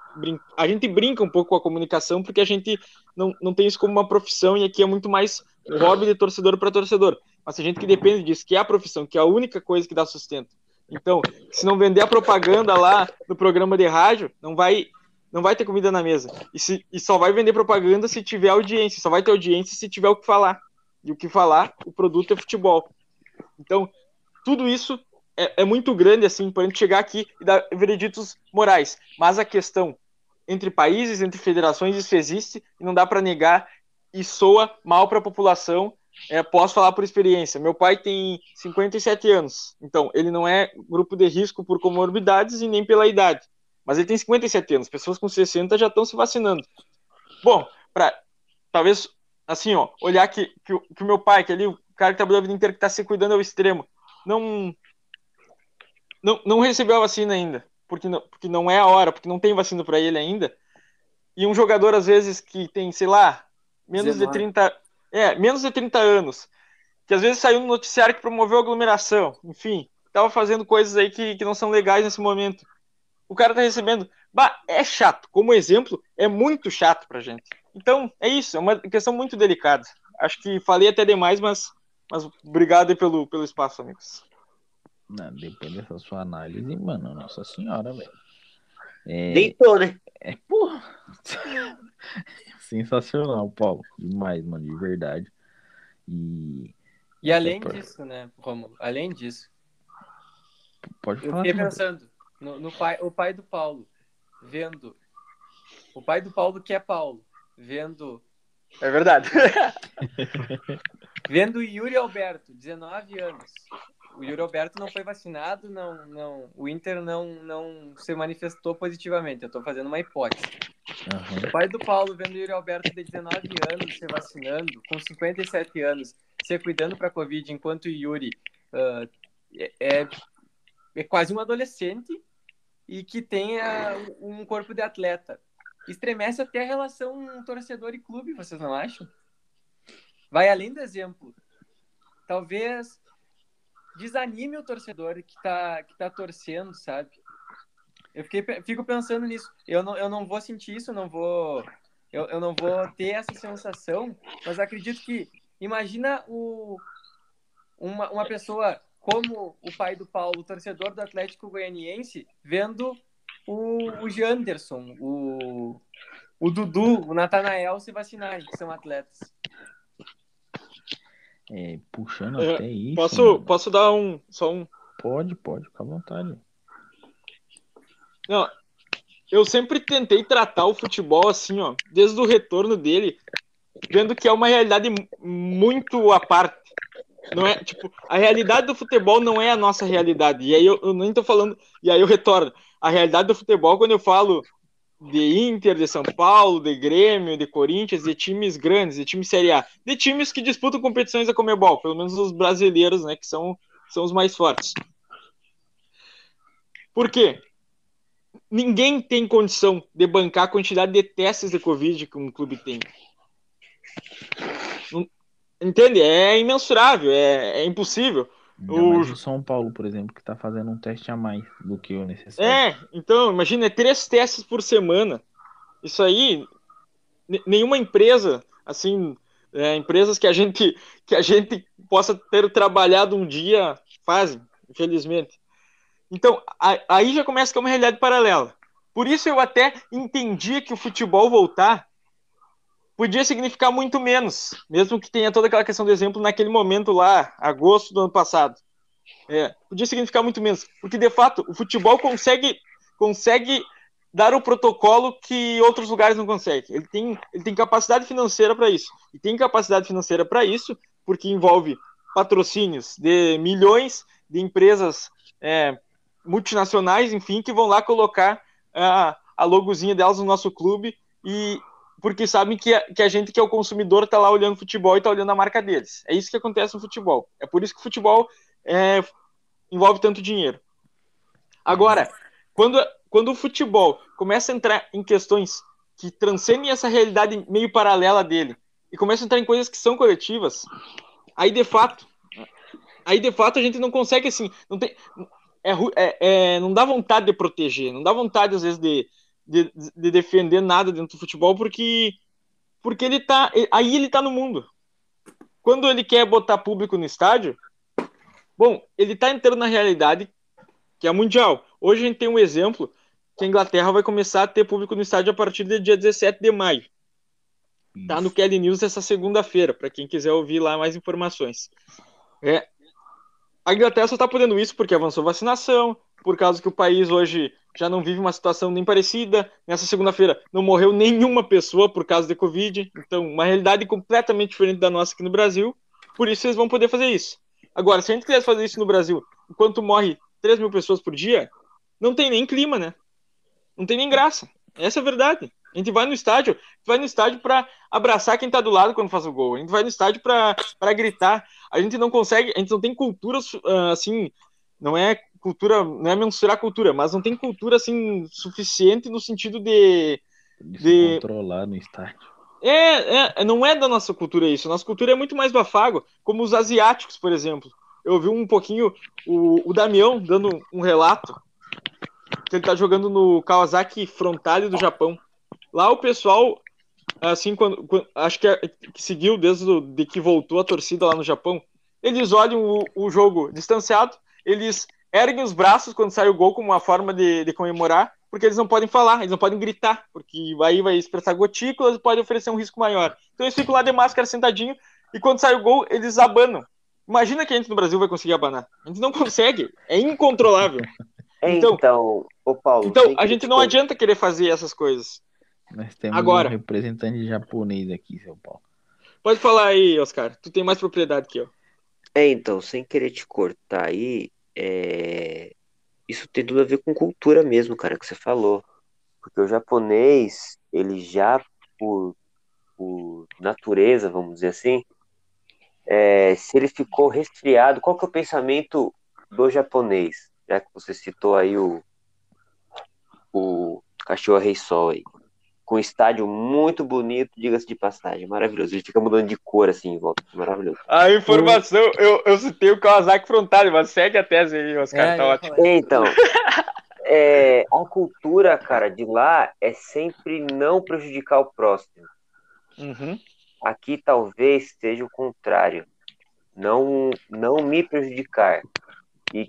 a gente brinca um pouco com a comunicação porque a gente não, não tem isso como uma profissão e aqui é muito mais um hobby de torcedor para torcedor. Mas a gente que depende disso, que é a profissão, que é a única coisa que dá sustento. Então, se não vender a propaganda lá no programa de rádio, não vai não vai ter comida na mesa. E, se, e só vai vender propaganda se tiver audiência. Só vai ter audiência se tiver o que falar. E o que falar, o produto é futebol. Então, tudo isso é, é muito grande, assim, para a gente chegar aqui e dar vereditos morais. Mas a questão entre países, entre federações, isso existe e não dá para negar e soa mal para a população. É, posso falar por experiência. Meu pai tem 57 anos, então ele não é grupo de risco por comorbidades e nem pela idade mas ele tem 57 anos, pessoas com 60 já estão se vacinando. Bom, para talvez assim, ó, olhar que, que, que, o meu pai, que ali o cara que trabalhou a vida inteira que está se cuidando ao extremo, não, não não recebeu a vacina ainda, porque não, porque não é a hora, porque não tem vacina para ele ainda. E um jogador às vezes que tem, sei lá, menos 19. de 30, é, menos de 30 anos, que às vezes saiu no noticiário que promoveu aglomeração, enfim, tava fazendo coisas aí que, que não são legais nesse momento. O cara tá recebendo. Bah, é chato. Como exemplo, é muito chato pra gente. Então, é isso, é uma questão muito delicada. Acho que falei até demais, mas, mas obrigado aí pelo, pelo espaço, amigos. Não, depois dessa sua análise, mano, nossa senhora, velho. É, Deitou, né? é, porra. [laughs] Sensacional, Paulo. Demais, mano, de verdade. E E além Opa. disso, né, Romulo? Além disso, pode eu falar. fiquei Sandro. pensando no, no pai, o pai do Paulo, vendo. O pai do Paulo, que é Paulo, vendo. É verdade. [laughs] Vendo o Yuri Alberto, 19 anos. O Yuri Alberto não foi vacinado, não, não, o Inter não, não se manifestou positivamente. Eu estou fazendo uma hipótese. Aham. O pai do Paulo vendo o Yuri Alberto de 19 anos se vacinando, com 57 anos, se cuidando para a Covid, enquanto o Yuri é, é, é quase um adolescente e que ah, um corpo de atleta. Estremece até a relação torcedor e clube, vocês não acham? Vai além do exemplo. Talvez desanime o torcedor que tá, que tá torcendo, sabe? Eu fiquei, fico pensando nisso. Eu não, eu não vou sentir isso, não vou, eu, eu não vou ter essa sensação, mas acredito que imagina o, uma, uma pessoa como o pai do Paulo, torcedor do Atlético Goianiense, vendo o, o Janderson, o, o Dudu, o Natanael se vacinarem, que são atletas. É, puxando É, até isso. Posso, mano. posso dar um só um Pode, pode, fica à vontade. Não, eu sempre tentei tratar o futebol assim, ó, desde o retorno dele, vendo que é uma realidade mu- muito à parte. Não é, tipo, a realidade do futebol não é a nossa realidade. E aí eu, eu nem tô falando, e aí eu retorno. A realidade do futebol, quando eu falo de Inter, de São Paulo, de Grêmio, de Corinthians, de times grandes, de times Série A, de times que disputam competições da Comebol, pelo menos os brasileiros, né, que são, são os mais fortes. Por quê? Ninguém tem condição de bancar a quantidade de testes de Covid que um clube tem. Entende? É imensurável, é, é impossível. O- o São Paulo, por exemplo, que tá fazendo um teste a mais do que o necessário. É, então, imagina, é três testes por semana. Isso aí, ne- nenhuma empresa, assim, é, empresas que a gente que a gente possa ter trabalhado um dia fazem, infelizmente. Então, a- aí já começa é uma realidade paralela. Por isso eu até entendia que o futebol voltar podia significar muito menos, mesmo que tenha toda aquela questão do exemplo naquele momento lá, agosto do ano passado. É, podia significar muito menos, porque de fato o futebol consegue consegue dar o protocolo que outros lugares não conseguem. Ele tem, ele tem capacidade financeira para isso. E tem capacidade financeira para isso porque envolve patrocínios de milhões de empresas é, multinacionais, enfim, que vão lá colocar a, a logozinha delas no nosso clube e porque sabem que a, que a gente que é o consumidor está lá olhando futebol e está olhando a marca deles. É isso que acontece no futebol. É por isso que o futebol é, envolve tanto dinheiro. Agora, quando, quando o futebol começa a entrar em questões que transcendem essa realidade meio paralela dele e começa a entrar em coisas que são coletivas, aí de fato, aí de fato a gente não consegue assim, não tem, é, é- é- não dá vontade de proteger, não dá vontade às vezes de, de, de defender nada dentro do futebol porque porque ele tá aí ele tá no mundo. Quando ele quer botar público no estádio, bom, ele tá entrando na realidade que é mundial. Hoje a gente tem um exemplo que a Inglaterra vai começar a ter público no estádio a partir do dia 17 de maio. Tá no. Kelly News essa segunda-feira, para quem quiser ouvir lá mais informações. É, a Inglaterra só está podendo isso porque avançou vacinação, por causa que o país hoje já não vive uma situação nem parecida. Nessa segunda-feira não morreu nenhuma pessoa por causa de Covid, então uma realidade completamente diferente da nossa aqui no Brasil. Por isso eles vão poder fazer isso. Agora, se a gente quisesse fazer isso no Brasil, enquanto morre 3 mil pessoas por dia, não tem nem clima, né? Não tem nem graça. Essa é a verdade. A gente vai no estádio, vai no estádio para abraçar quem tá do lado quando faz o gol. A gente vai no estádio para gritar. A gente não consegue, a gente não tem cultura ah, assim, não é cultura, não é mensurar cultura, mas não tem cultura assim suficiente no sentido de De controlar no estádio. É, é, não é da nossa cultura isso. Nossa cultura é muito mais do afago, como os asiáticos, por exemplo. Eu vi um pouquinho o, o Damião dando um relato que ele tá jogando no Kawasaki Frontale do Japão. Lá o pessoal, assim, quando, quando acho que, é, que seguiu desde o, de que voltou a torcida lá no Japão, eles olham o, o jogo distanciado, eles erguem os braços quando sai o gol como uma forma de, de comemorar, porque eles não podem falar, eles não podem gritar, porque aí vai expressar gotículas e pode oferecer um risco maior. Então eles ficam lá de máscara sentadinho e quando sai o gol, eles abanam. Imagina que a gente no Brasil vai conseguir abanar. A gente não consegue, é incontrolável. [laughs] Então, então ô Paulo. Então, a gente não adianta querer fazer essas coisas. Nós temos Agora. um representante japonês aqui, seu Paulo. Pode falar aí, Oscar. Tu tem mais propriedade que eu. É, então, sem querer te cortar aí, é... isso tem tudo a ver com cultura mesmo, cara, que você falou. Porque o japonês, ele já, por, por natureza, vamos dizer assim, é, se ele ficou resfriado, qual que é o pensamento do japonês? Já que você citou aí o, o Cachorro Rei Sol aí. Com um estádio muito bonito, diga-se de passagem, maravilhoso. Ele fica mudando de cor assim em volta, maravilhoso. A informação, eu, eu citei o Kawasaki Frontale, mas segue a tese aí, Oscar, É, tá ótimo. Então, [laughs] é, a cultura, cara, de lá é sempre não prejudicar o próximo. Uhum. Aqui talvez seja o contrário. Não, não me prejudicar. E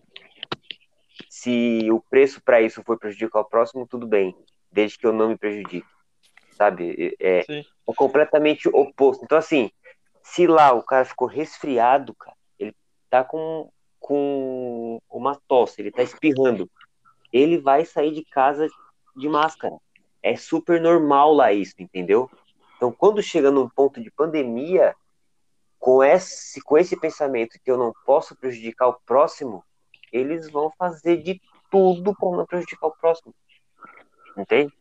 se o preço para isso for prejudicar o próximo, tudo bem, desde que eu não me prejudique. Sabe? É, Sim. é completamente oposto. Então, assim, se lá o cara ficou resfriado, cara, ele tá com, com uma tosse, ele tá espirrando, ele vai sair de casa de máscara. É super normal lá isso, entendeu? Então, quando chega num ponto de pandemia, com esse, com esse pensamento que eu não posso prejudicar o próximo, eles vão fazer de tudo para não prejudicar o próximo. Entende?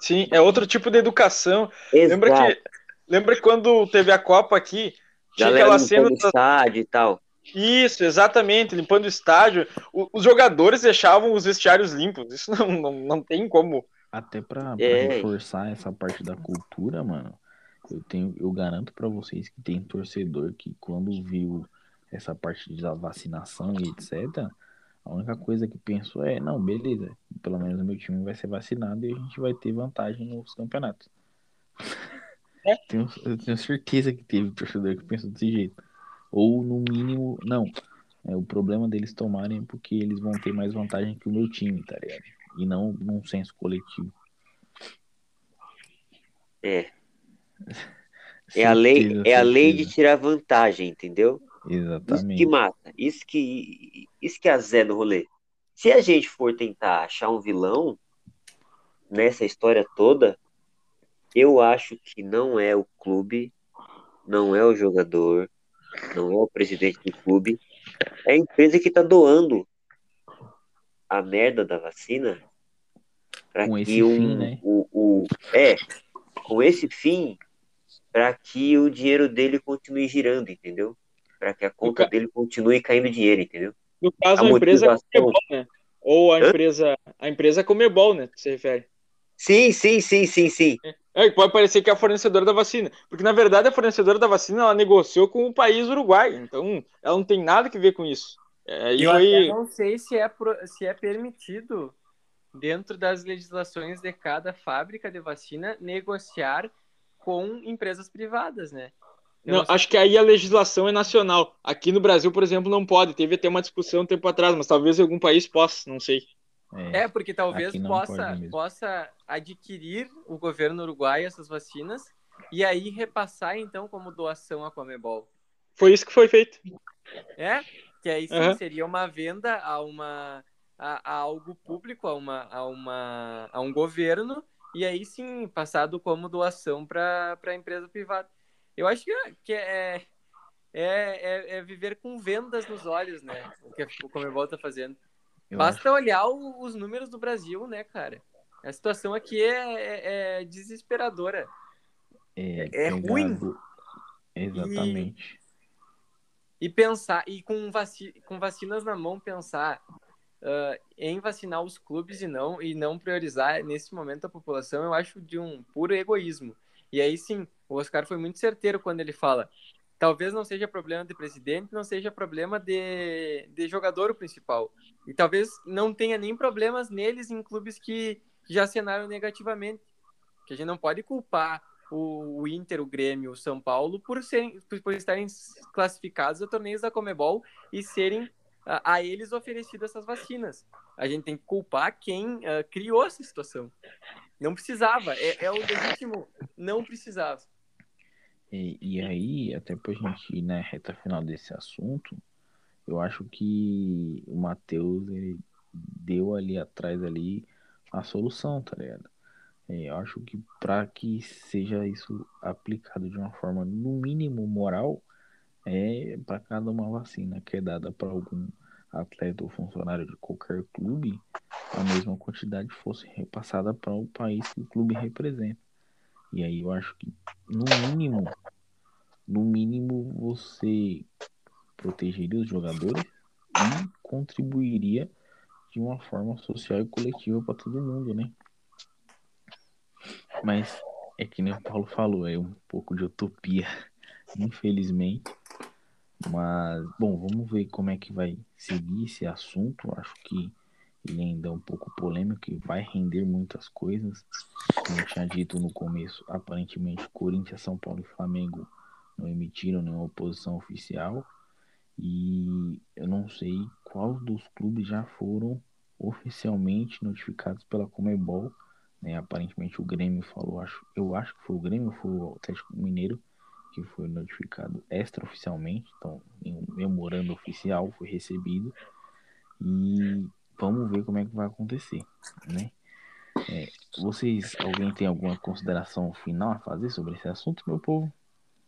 Sim, é outro tipo de educação. Lembra Exato. que lembra quando teve a Copa aqui? Tinha Galera aquela limpando cena o da- estádio e tal. Isso, exatamente, limpando o estádio. O- os jogadores deixavam os vestiários limpos. Isso não, não, não tem como. Até pra, pra É. reforçar essa parte da cultura, mano, eu tenho, eu garanto pra vocês que tem torcedor que quando viu essa parte da vacinação e etc, a única coisa que pensou é, não, beleza, pelo menos o meu time vai ser vacinado e a gente vai ter vantagem nos campeonatos. É. [laughs] Tenho, eu tenho certeza que teve torcedor que pensou desse jeito. Ou no mínimo, não. É, o problema deles tomarem é porque eles vão ter mais vantagem que o meu time, tá ligado? E não num senso coletivo. É. [laughs] É a lei, é a lei de tirar vantagem, entendeu? Isso que Exatamente. mata. Isso que, isso que é a Zé do rolê. Se a gente for tentar achar um vilão nessa história toda, eu acho que não é o clube, não é o jogador, não é o presidente do clube, é a empresa que tá doando a merda da vacina para que um, fim, né? o, o é com esse fim para que o dinheiro dele continue girando, entendeu? Para que a conta ca- dele continue caindo dinheiro, entendeu? No caso, A a, empresa motivação- Comebol, né? Ou a Hã? empresa, a empresa Comebol, né? Que se refere. Sim, sim, sim, sim, sim. É, que pode parecer que é a fornecedora da vacina. Porque, na verdade, a fornecedora da vacina ela negociou com o país Uruguai. Então, ela não tem nada que ver com isso. É, e Eu foi. não sei se é, pro- se é permitido, dentro das legislações de cada fábrica de vacina, negociar com empresas privadas, né? Não, acho que aí a legislação é nacional. Aqui no Brasil, por exemplo, não pode. Teve até uma discussão um tempo atrás, mas talvez em algum país possa, não sei. É, porque talvez possa, possa adquirir o governo uruguai essas vacinas e aí repassar, então, como doação à Comebol. Foi isso que foi feito. É, que aí sim Aham. seria uma venda a uma a, a algo público, a uma, a uma a um governo e aí sim passado como doação para a empresa privada. Eu acho que, é- que é, é, é, é viver com vendas nos olhos, né? O que o Comebol tá fazendo. Eu Basta olhar o- os números do Brasil, né, cara? A situação aqui é, é- é desesperadora. É, é ruim. Exatamente. E pensar, e com, vaci com vacinas na mão, pensar ah, em vacinar os clubes e não, e não priorizar nesse momento a população, eu acho de um puro egoísmo. E aí sim, o Oscar foi muito certeiro quando ele fala: talvez não seja problema de presidente, não seja problema de, de jogador principal. E talvez não tenha nem problemas neles em clubes que já assinaram negativamente. Que a gente não pode culpar o, o Inter, o Grêmio, o São Paulo por, serem, por, por estarem classificados a torneios da Comebol e serem a, a, eles oferecidas essas vacinas. A gente tem que culpar quem uh, criou essa situação. Não precisava, é, é o legítimo, não precisava. E, e aí, até pra gente ir na reta final desse assunto, eu acho que o Matheus deu ali atrás ali a solução, tá ligado? É, eu acho que para que seja isso aplicado de uma forma no mínimo moral, é para cada uma vacina que é dada para algum atleta ou funcionário de qualquer clube, a mesma quantidade fosse repassada para o país que o clube representa. E aí eu acho que, no mínimo, no mínimo você protegeria os jogadores e contribuiria de uma forma social e coletiva para todo mundo, né? Mas é que nem o Paulo falou, é um pouco de utopia, [laughs] infelizmente. Mas, bom, vamos ver como é que vai seguir esse assunto. Acho que ele ainda é um pouco polêmico e vai render muitas coisas. Como eu tinha dito no começo, aparentemente Corinthians, São Paulo e Flamengo não emitiram nenhuma oposição oficial. E eu não sei qual dos clubes já foram oficialmente notificados pela Comebol. Né? Aparentemente o Grêmio falou, acho, eu acho que foi o Grêmio, foi o Atlético Mineiro que foi notificado extraoficialmente, então em um memorando oficial foi recebido e vamos ver como é que vai acontecer, né? É, vocês, alguém tem alguma consideração final a fazer sobre esse assunto, meu povo?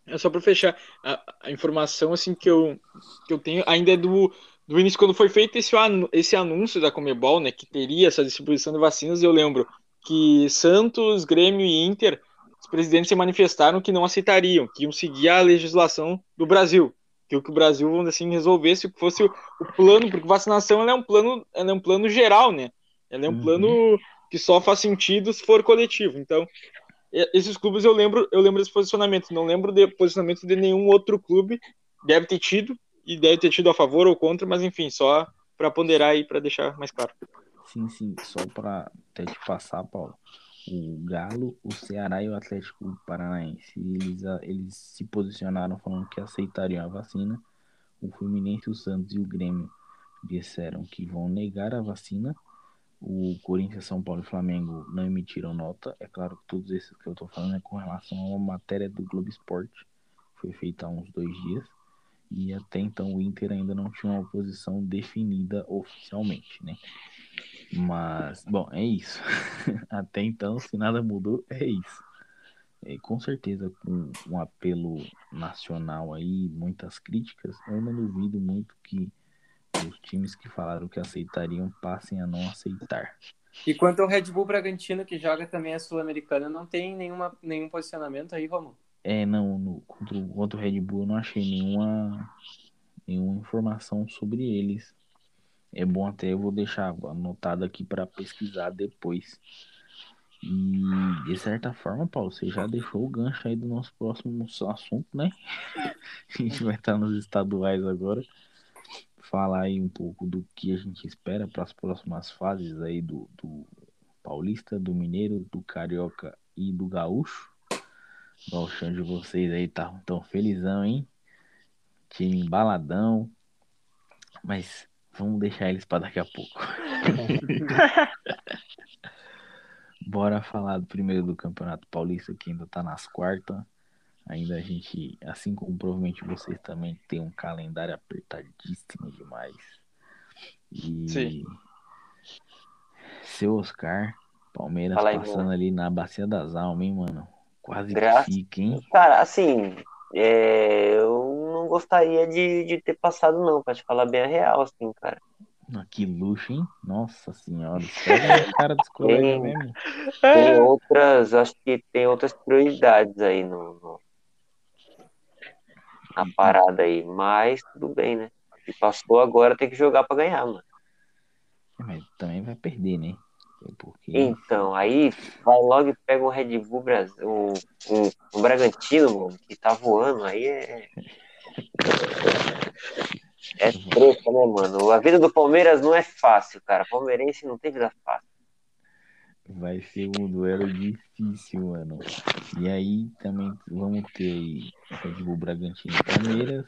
É só para fechar, a, a, informação assim que eu, que eu tenho ainda é do, do início, quando foi feito esse, esse anúncio da Comebol, né, que teria essa distribuição de vacinas, eu lembro que Santos, Grêmio e Inter, os presidentes se manifestaram que não aceitariam, que iam seguir a legislação do Brasil, que o que o Brasil, vamos assim, resolvesse que fosse o, o plano, porque vacinação é um plano, é um plano geral, né? Ela é um uhum. plano que só faz sentido se for coletivo. Então, esses clubes eu lembro, eu lembro desse posicionamento, não lembro de posicionamento de nenhum outro clube, deve ter tido e deve ter tido a favor ou contra, mas enfim, só para ponderar aí para deixar mais claro. Sim, sim, só para até te passar, Paulo. O Galo, o Ceará e o Atlético Paranaense, eles, eles se posicionaram falando que aceitariam a vacina. O Fluminense, o Santos e o Grêmio disseram que vão negar a vacina o Corinthians, São Paulo e Flamengo não emitiram nota. É claro que todos esses que eu estou falando é com relação a uma matéria do Globo Esporte. Foi feita há uns dois dias. E até então o Inter ainda não tinha uma posição definida oficialmente, né? Mas, bom, é isso. [laughs] até então, se nada mudou, é isso. É, com certeza, com um apelo nacional aí, muitas críticas, eu não duvido muito que os times que falaram que aceitariam passem a não aceitar. E quanto ao Red Bull Bragantino, que joga também a Sul-Americana, não tem nenhuma, nenhum posicionamento aí, Romulo? É, não, no, contra, contra o Red Bull eu não achei nenhuma, nenhuma informação sobre eles. É bom até, eu vou deixar anotado aqui para pesquisar depois. E de certa forma, Paulo, você já deixou o gancho aí do nosso próximo assunto, né? [laughs] A gente vai estar nos estaduais agora falar aí um pouco do que a gente espera para as próximas fases aí do, do Paulista, do Mineiro, do Carioca e do Gaúcho. O chão de vocês aí tá tão felizão, hein? Time embaladão. Mas vamos deixar eles para daqui a pouco. [laughs] Bora falar primeiro do Campeonato Paulista que ainda tá nas quartas. Ainda a gente, assim como provavelmente vocês também, tem um calendário apertadíssimo demais. E Sim. seu Oscar, Palmeiras Fala passando aí, ali na Bacia das Almas, hein, mano? Quase Graças... que fica, hein? Cara, assim, é... eu não gostaria de, de ter passado, não, pra te falar bem a real, assim, cara. Ah, que luxo, hein? Nossa senhora, é cara dos colegas mesmo. Tem outras, acho que tem outras prioridades aí no, no, a parada aí, mas tudo bem, né? Se passou agora, tem que jogar para ganhar, mano. Mas também vai perder, né? Porque Então, aí vai logo e pega o Red Bull Brasil, o, o, o Bragantino, mano, que tá voando, aí é. [laughs] É treta, né, mano? A vida do Palmeiras não é fácil, cara. Palmeirense não tem vida fácil. vai ser um duelo difícil, mano. E aí também vamos ter Bull Bragantino e Palmeiras.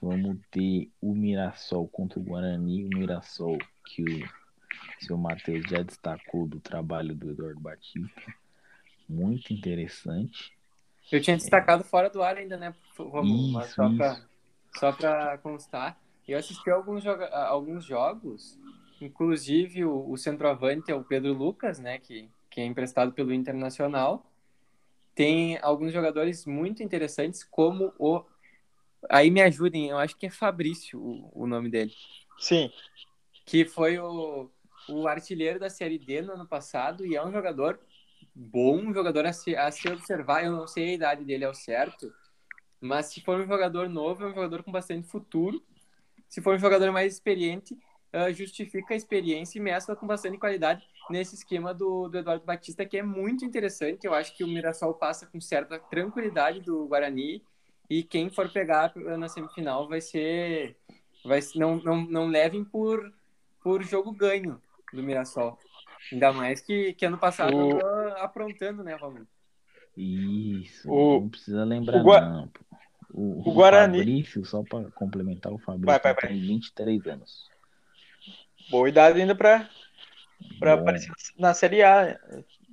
Vamos ter o Mirassol contra o Guarani. O Mirassol que o seu Matheus já destacou do trabalho do Eduardo Batista. Muito interessante. Eu tinha destacado fora do ar ainda, né, Romulo? Mas só pra, só pra constar. Eu assisti alguns, joga alguns jogos, inclusive o, o centroavante é o Pedro Lucas, né, que, que é emprestado pelo Internacional. Tem alguns jogadores muito interessantes, como o. Aí me ajudem, eu acho que é Fabrício o, o nome dele. Sim. que foi o, o artilheiro da Série D no ano passado e é um jogador bom, jogador a se, a se observar. Eu não sei a idade dele ao certo, mas se for um jogador novo, é um jogador com bastante futuro. Se for um jogador mais experiente, ah, justifica a experiência e mescla com bastante qualidade nesse esquema do, do Eduardo Batista, que é muito interessante. Eu acho que o Mirassol passa com certa tranquilidade do Guarani e quem for pegar na semifinal vai ser vai não, não, não levem por, por jogo ganho do Mirassol. Ainda mais que, que ano passado O- andou aprontando, né, Romulo? Isso, O- não precisa lembrar o Gua- não. O, o Guarani- Fabrício, só para complementar, o Fabrício Vai, vai, vai. tem 23 anos. Boa idade ainda Bom, aparecer na Série A.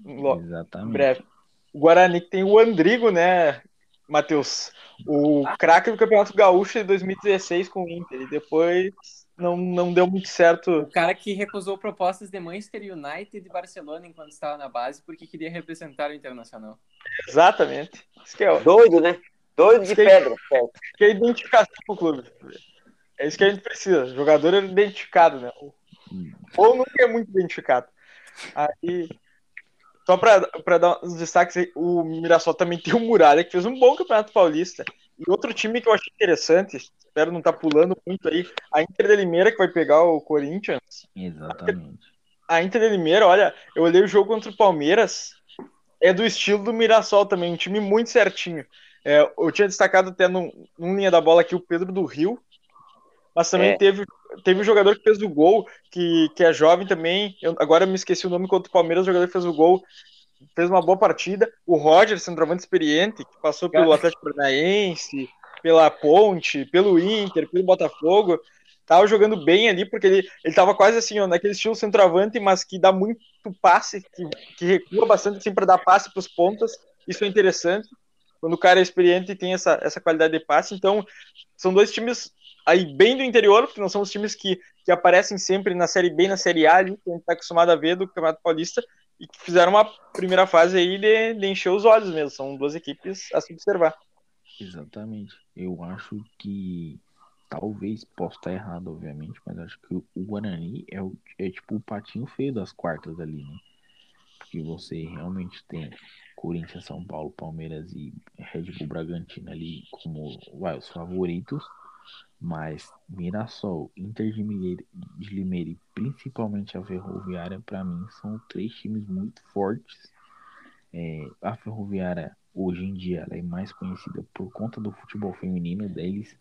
Logo. em Exatamente. breve. O Guarani que tem o Andrigo, né, Matheus? O craque do Campeonato Gaúcho de 2016 com o Inter. E depois não, não deu muito certo. O cara que recusou propostas de Manchester United e de Barcelona enquanto estava na base porque queria representar o Internacional. Exatamente. Isso que é, Doido, né? Doido de Tem- pedra, certo? que é identificação com o clube. É isso que a gente precisa. Jogador identificado, né? Ou nunca é muito identificado. Aí, só pra, pra dar uns destaques aí, o Mirassol também [laughs] tem o Muralha, que fez um bom campeonato paulista. E outro time que eu achei interessante, espero não estar pulando muito aí, a Inter de Limeira, que vai pegar o Corinthians. Exatamente. A Inter de Limeira, olha, eu olhei o jogo contra o Palmeiras, é do estilo do Mirassol também, um time muito certinho. É, eu tinha destacado até num, num linha da bola aqui o Pedro do Rio, mas também É. teve, teve o jogador que fez o gol, que, que é jovem também, eu, agora eu me esqueci o nome contra o Palmeiras, o jogador que fez o gol, fez uma boa partida. O Roger, centroavante experiente, que passou pelo Atlético Paranaense, pela Ponte, pelo Inter, pelo Botafogo, tava jogando bem ali, porque ele, ele tava quase assim, ó, naquele estilo centroavante, mas que dá muito passe, que, que recua bastante assim para dar passe para os pontas. Isso é interessante. Quando o cara é experiente e tem essa, essa qualidade de passe. Então, são dois times aí bem do interior, porque não são os times que, que aparecem sempre na Série B na Série A, ali, que a gente tá acostumado a ver do Campeonato Paulista, e que fizeram uma primeira fase aí de, de encher os olhos mesmo. São duas equipes a se observar. Exatamente. Eu acho que talvez possa estar errado, obviamente, mas acho que o Guarani é, o, é tipo o patinho feio das quartas ali, né? Porque você realmente tem Corinthians, São Paulo, Palmeiras e Red Bull Bragantino ali como vai, os favoritos, mas Mirassol, Inter de Limeira, de Limeira e principalmente a Ferroviária, para mim, são três times muito fortes. É, a Ferroviária hoje em dia ela é mais conhecida por conta do futebol feminino deles,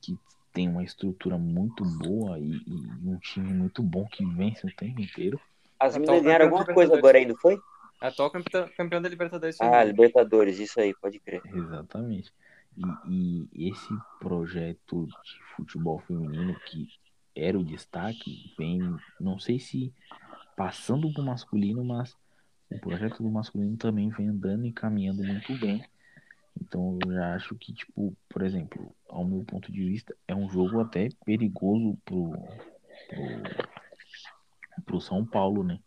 que tem uma estrutura muito boa e, e um time muito bom que vence o tempo inteiro. As Atual meninas ganharam campeão alguma coisa agora aí, não foi? Atual campeão, campeão da Libertadores. Ah. Libertadores, isso aí, pode crer. Exatamente. E, e esse projeto de futebol feminino que era o destaque vem, não sei se passando pro masculino, mas o projeto do masculino também vem andando e caminhando muito bem. Então eu já acho que, tipo, por exemplo, ao meu ponto de vista, é um jogo até perigoso pro, pro, pro São Paulo, né?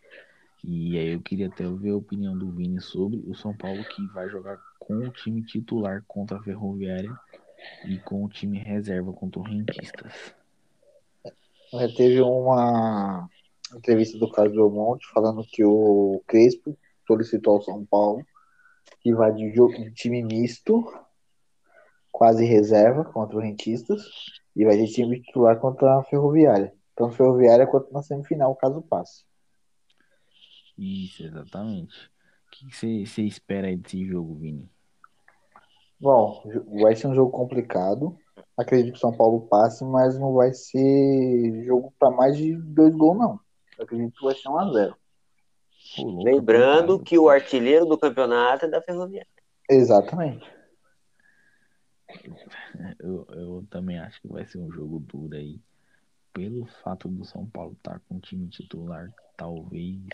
E aí eu queria até ver a opinião do Vini sobre o São Paulo que vai jogar com o time titular contra a Ferroviária e com o time reserva contra o Rentistas. É, Teve uma entrevista do Carlos Belmonte falando que o Crespo solicitou ao São Paulo que vai de jogo de time misto, quase reserva contra o Rentistas, e vai de time titular contra a Ferroviária. Tanto Ferroviária quanto na semifinal, caso passe. Isso, exatamente. O que você espera aí desse jogo, Vini? Bom, vai ser um jogo complicado. Acredito que o São Paulo passe, mas não vai ser jogo para mais de dois gols, não. Acredito que vai ser 1 a 0 Ô, louco, Lembrando que o artilheiro do campeonato é da Ferroviária. Exatamente. Eu, eu também acho que vai ser um jogo duro aí. Pelo fato do São Paulo estar com o time titular, talvez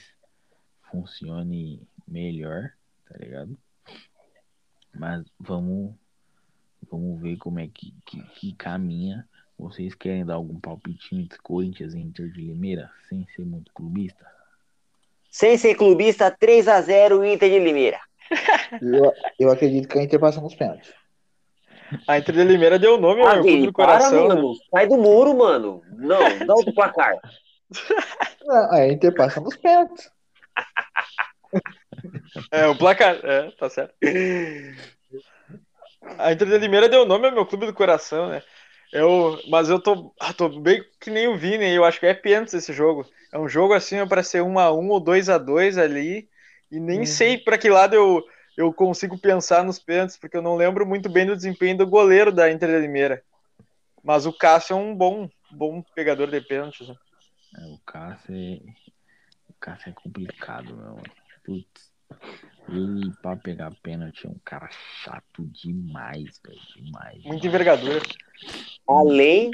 funcione melhor, tá ligado? Mas vamos, vamos ver como é que, que, que caminha. Vocês querem dar algum palpitinho entre Corinthians e Inter de Limeira, sem ser muito clubista? Sem ser clubista, 3 a 0 Inter de Limeira. [laughs] Eu, eu acredito que a Inter passa nos pênaltis. A Inter de Limeira deu o nome ao Ah, meu do para, coração. né? Sai do muro, mano. Não, dá outro placar. [laughs] Não, a Inter passa nos pênaltis. É, o placar. É, tá certo. A Inter de Limeira deu nome ao meu clube do coração, né? Eu, mas eu tô, ah, tô bem que nem o Vini, eu acho que é pênalti esse jogo. É um jogo assim para ser 1 a 1 ou 2 a 2 ali, e nem Uhum. sei para que lado eu, eu consigo pensar nos pênaltis, porque eu não lembro muito bem do desempenho do goleiro da Inter de Limeira. Mas o Cássio é um bom, bom pegador de pênaltis. né? É, o Cássio Cássio é complicado, meu. Putz. Ele, pra pegar pênalti, é um cara chato demais, velho. Demais. Demais. envergadura. Além,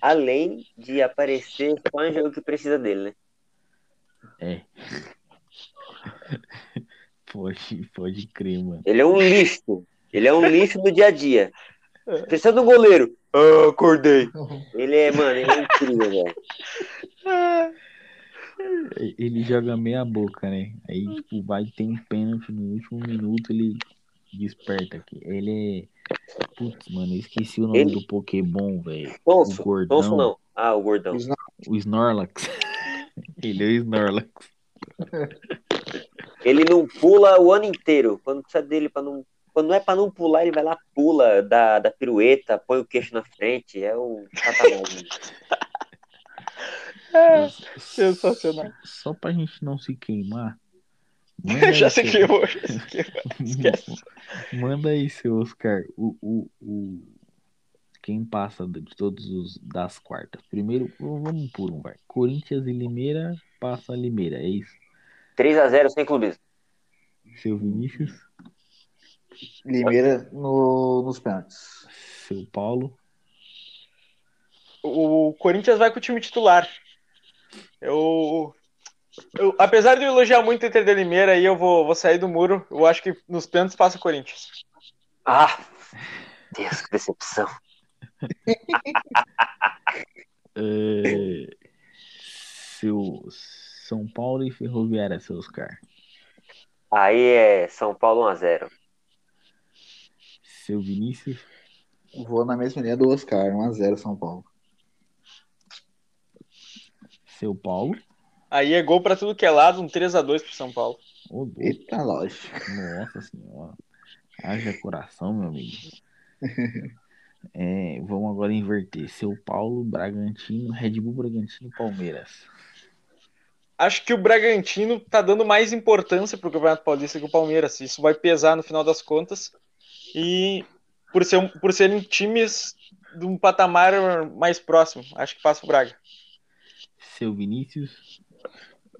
além de aparecer só em jogo que precisa dele, né? É. [laughs] Pode, pode crer, mano. Ele é um lixo. Ele é um lixo do dia a dia. Precisa do goleiro. Ah, acordei. [laughs] Ele é, mano, ele é incrível, velho. [laughs] Ele joga meia boca, né? Aí, tipo, vai ter um pênalti no último minuto, ele desperta aqui. Ele é. Putz, mano, eu esqueci o nome Ele- do Pokémon, velho. O gordão. Tonso não. Ah, o gordão. O Snorlax. [laughs] ele é o Snorlax. Ele não pula o ano inteiro. Quando precisa dele para não. Quando não é pra não pular, ele vai lá, pula, dá, dá pirueta, põe o queixo na frente. É [laughs] o satanás. É, sensacional. Só pra gente não se queimar. [laughs] manda já aí se queimou. Já se queimou. [laughs] Esquece. Manda aí, seu Oscar, o, o, o... quem passa de todos os das quartas. Primeiro, vamos por um, vai. Corinthians e Limeira, passa Limeira, é isso. 3x0 sem clubismo. Seu Vinícius, Limeira no, nos pênaltis. seu Paulo, O Corinthians vai com o time titular. Eu, eu apesar de eu elogiar muito o Inter de Limeira, aí eu vou, vou sair do muro. Eu acho que nos pênaltis passa o Corinthians. Ah! Deus, que decepção. [laughs] é, seu São Paulo e Ferroviária, seu Oscar. Aí é São Paulo 1x0. Seu Vinícius, Vou na mesma linha do Oscar, 1x0 São Paulo. Seu Paulo, Aí é gol pra tudo que é lado, um 3x2 pro São Paulo. louco, Eita, lógico. Nossa senhora. Haja coração, meu amigo. É, vamos agora inverter. Seu Paulo, Bragantino, Red Bull, Bragantino e Palmeiras. Acho que o Bragantino tá dando mais importância pro Campeonato Paulista que o Palmeiras. Isso vai pesar no final das contas. E por, ser, um- por serem times de um patamar mais próximo, acho que passa o Braga. Seu Vinícius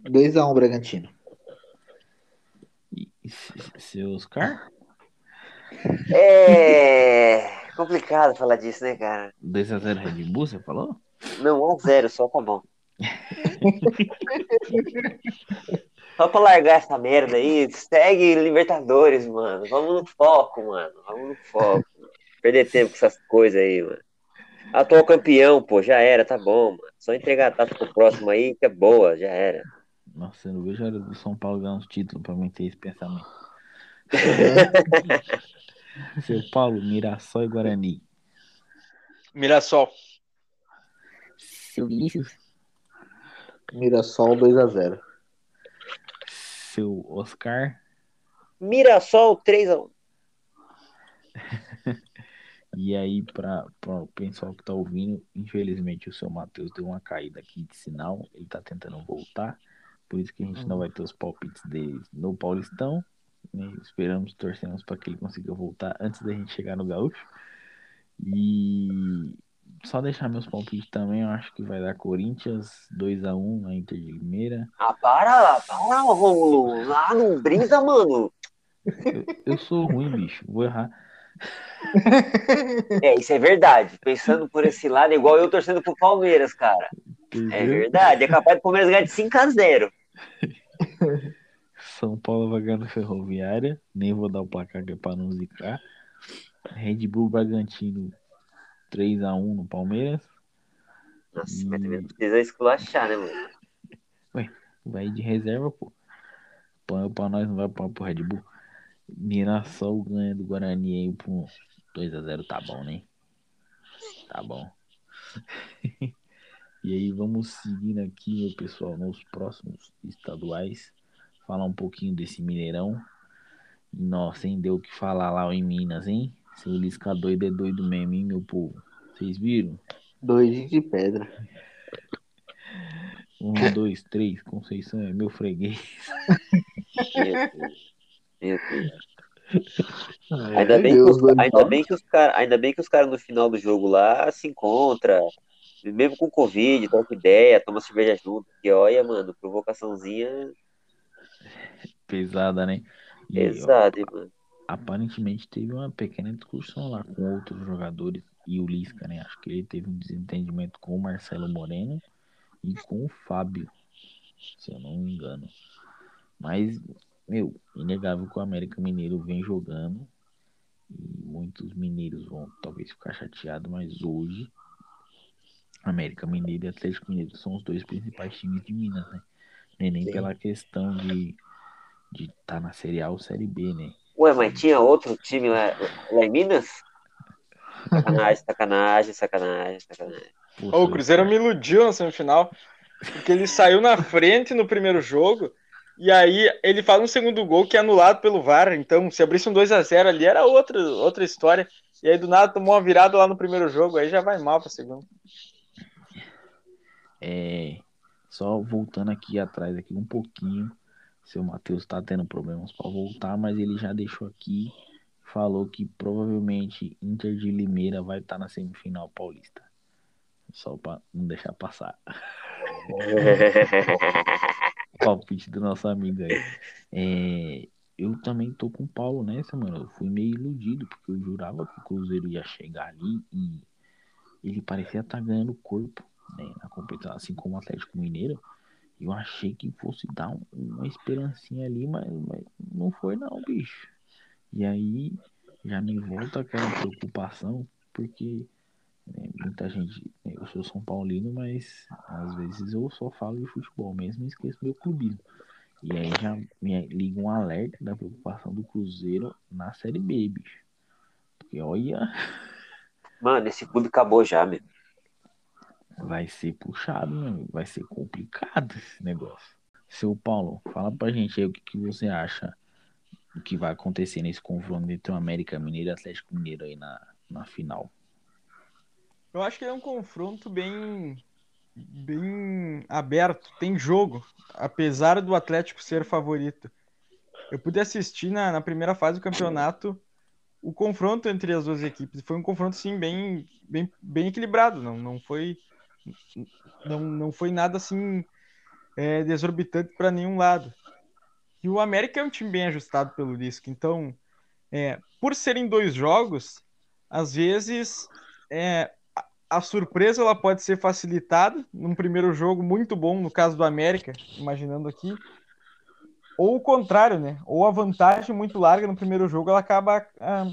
2x1 Bragantino. e se- seu Oscar. É complicado falar disso, né, cara? 2x0 Red Bull, você falou? Não, 1x0 só tá bom. Só pra largar essa merda aí, segue Libertadores, mano. Vamos no foco, mano. Vamos no foco. Perder tempo com essas coisas aí, mano. Atual campeão, pô, já era, tá bom, mano. Só entregar a taça pro próximo aí, que é boa, já era. Nossa, eu não vejo a hora do São Paulo ganhar uns títulos pra mim ter esse pensamento. [laughs] seu Paulo, Mirassol e Guarani. Mirassol. Seu Vinícius. Mirassol 2x0. Seu Oscar. Mirassol 3x1. [laughs] E aí, para o pessoal que tá ouvindo, infelizmente o seu Matheus deu uma caída aqui de sinal, ele tá tentando voltar, Por isso que a gente não vai ter os palpites deles no Paulistão. né? Esperamos, torcemos para que ele consiga voltar antes da gente chegar no Gaúcho. E só deixar meus palpites também, eu acho que vai dar Corinthians 2x1 na Inter de Limeira. Ah, para lá, para, Romulo. Lá não brisa, mano. Eu sou ruim, bicho, vou errar. [laughs] É, isso é verdade. Pensando por esse lado, é igual eu torcendo pro Palmeiras, cara. É entendeu? verdade. É capaz do Palmeiras ganhar de 5x0. [laughs] São Paulo vai ganhar na Ferroviária. Nem vou dar o placar que é pra não zicar. Red Bull Bragantino 3x1 no Palmeiras. Nossa, mas também não precisa esculachar, né, mano? Vai de reserva, pô. Põe pra nós, não vai pôr pro Red Bull. Mirassol ganha do Guarani aí por 2x0, tá bom, né? Tá bom. [laughs] e aí, vamos seguindo aqui, meu pessoal, nos próximos estaduais. Falar um pouquinho desse Mineirão. Nossa, hein? Deu o que falar lá em Minas, hein? Seu Lisca doido é doido mesmo, hein, meu povo? Vocês viram? Dois de pedra. Um, dois, três, Conceição é meu freguês. [laughs] [laughs] Meu Deus. Meu Deus. Ai, Ainda bem, Deus, que os, ainda bem que os caras, ainda bem que os caras no final do jogo lá se encontram, mesmo com Covid, troca ideia, toma cerveja junto, porque olha, mano, provocaçãozinha Pesada, né? E, ó, pesada, hein, mano. aparentemente teve uma pequena discussão lá com outros jogadores e o Lisca, né? Acho que ele teve um desentendimento com o Marcelo Moreno e com o Fábio, se eu não me engano. Mas, meu, inegável que o América Mineiro vem jogando e muitos mineiros vão talvez ficar chateados, mas hoje América Mineiro e Atlético Mineiro são os dois principais times de Minas, né? Não é nem Sim. pela questão de de estar na Série A ou Série B, né? Ué, mas tinha outro time lá, lá em Minas? Sacanagem, sacanagem, sacanagem, sacanagem. Pô, o Cruzeiro me iludiu na semifinal, porque ele saiu na frente no primeiro jogo, e aí ele faz um segundo gol que é anulado pelo VAR. Então, se abrisse um 2 a 0 ali, era outra, outra história. E aí, do nada, tomou uma virada lá no primeiro jogo, aí já vai mal pra segundo. É, só voltando aqui atrás aqui um pouquinho, seu Matheus tá tendo problemas para voltar, mas ele já deixou aqui, falou que provavelmente Inter de Limeira vai estar na semifinal paulista. Só para não deixar passar. [laughs] [laughs] Palpite do nosso amigo aí. É, eu também tô com o Paulo nessa, mano. Eu fui meio iludido, porque eu jurava que o Cruzeiro ia chegar ali e ele parecia estar ganhando corpo né, na competição, assim como o Atlético Mineiro. Eu achei que fosse dar um- uma esperancinha ali, mas, mas não foi não, bicho. E aí já me volta aquela preocupação, porque muita gente, né, eu sou São Paulino, mas às vezes eu só falo de futebol mesmo e esqueço meu clubismo. E aí já me liga um alerta da preocupação do Cruzeiro na Série B, bicho. Porque olha, [laughs] Mano, esse clube acabou já, meu. vai ser puxado, meu amigo. Vai ser complicado esse negócio. Seu Paulo, fala pra gente aí o que, que você acha o que vai acontecer nesse confronto entre o América Mineiro e o Atlético Mineiro aí na, na final. Eu acho que é um confronto bem, bem aberto, tem jogo, apesar do Atlético ser favorito. Eu pude assistir na, na primeira fase do campeonato o confronto entre as duas equipes. Foi um confronto, sim, bem, bem, bem equilibrado. Não, não, foi, não, não foi nada assim é, desorbitante para nenhum lado. E o América é um time bem ajustado pelo Lisca. Então, é, por serem dois jogos, às vezes é, a surpresa ela pode ser facilitada num primeiro jogo muito bom, no caso do América, imaginando aqui, ou o contrário, né? Ou a vantagem muito larga no primeiro jogo ela acaba ah,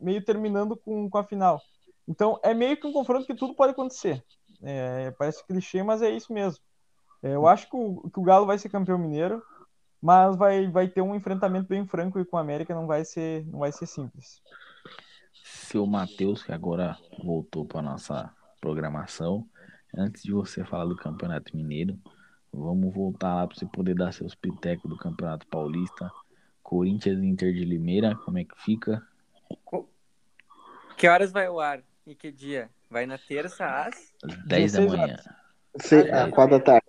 meio terminando com, com a final. Então é meio que um confronto que tudo pode acontecer. É, parece clichê, mas é isso mesmo. É, eu acho que o, que o Galo vai ser campeão mineiro, mas vai, vai ter um enfrentamento bem franco e com o América não vai ser, não vai ser simples. Seu Matheus, que agora voltou para nossa programação, antes de você falar do Campeonato Mineiro, vamos voltar lá para você poder dar seus pitecos do Campeonato Paulista. Corinthians Inter de Limeira, como é que fica? Que horas vai ao ar? E que dia? Vai na terça às? Às 10 da 16 manhã. Sei, a quatro da tarde.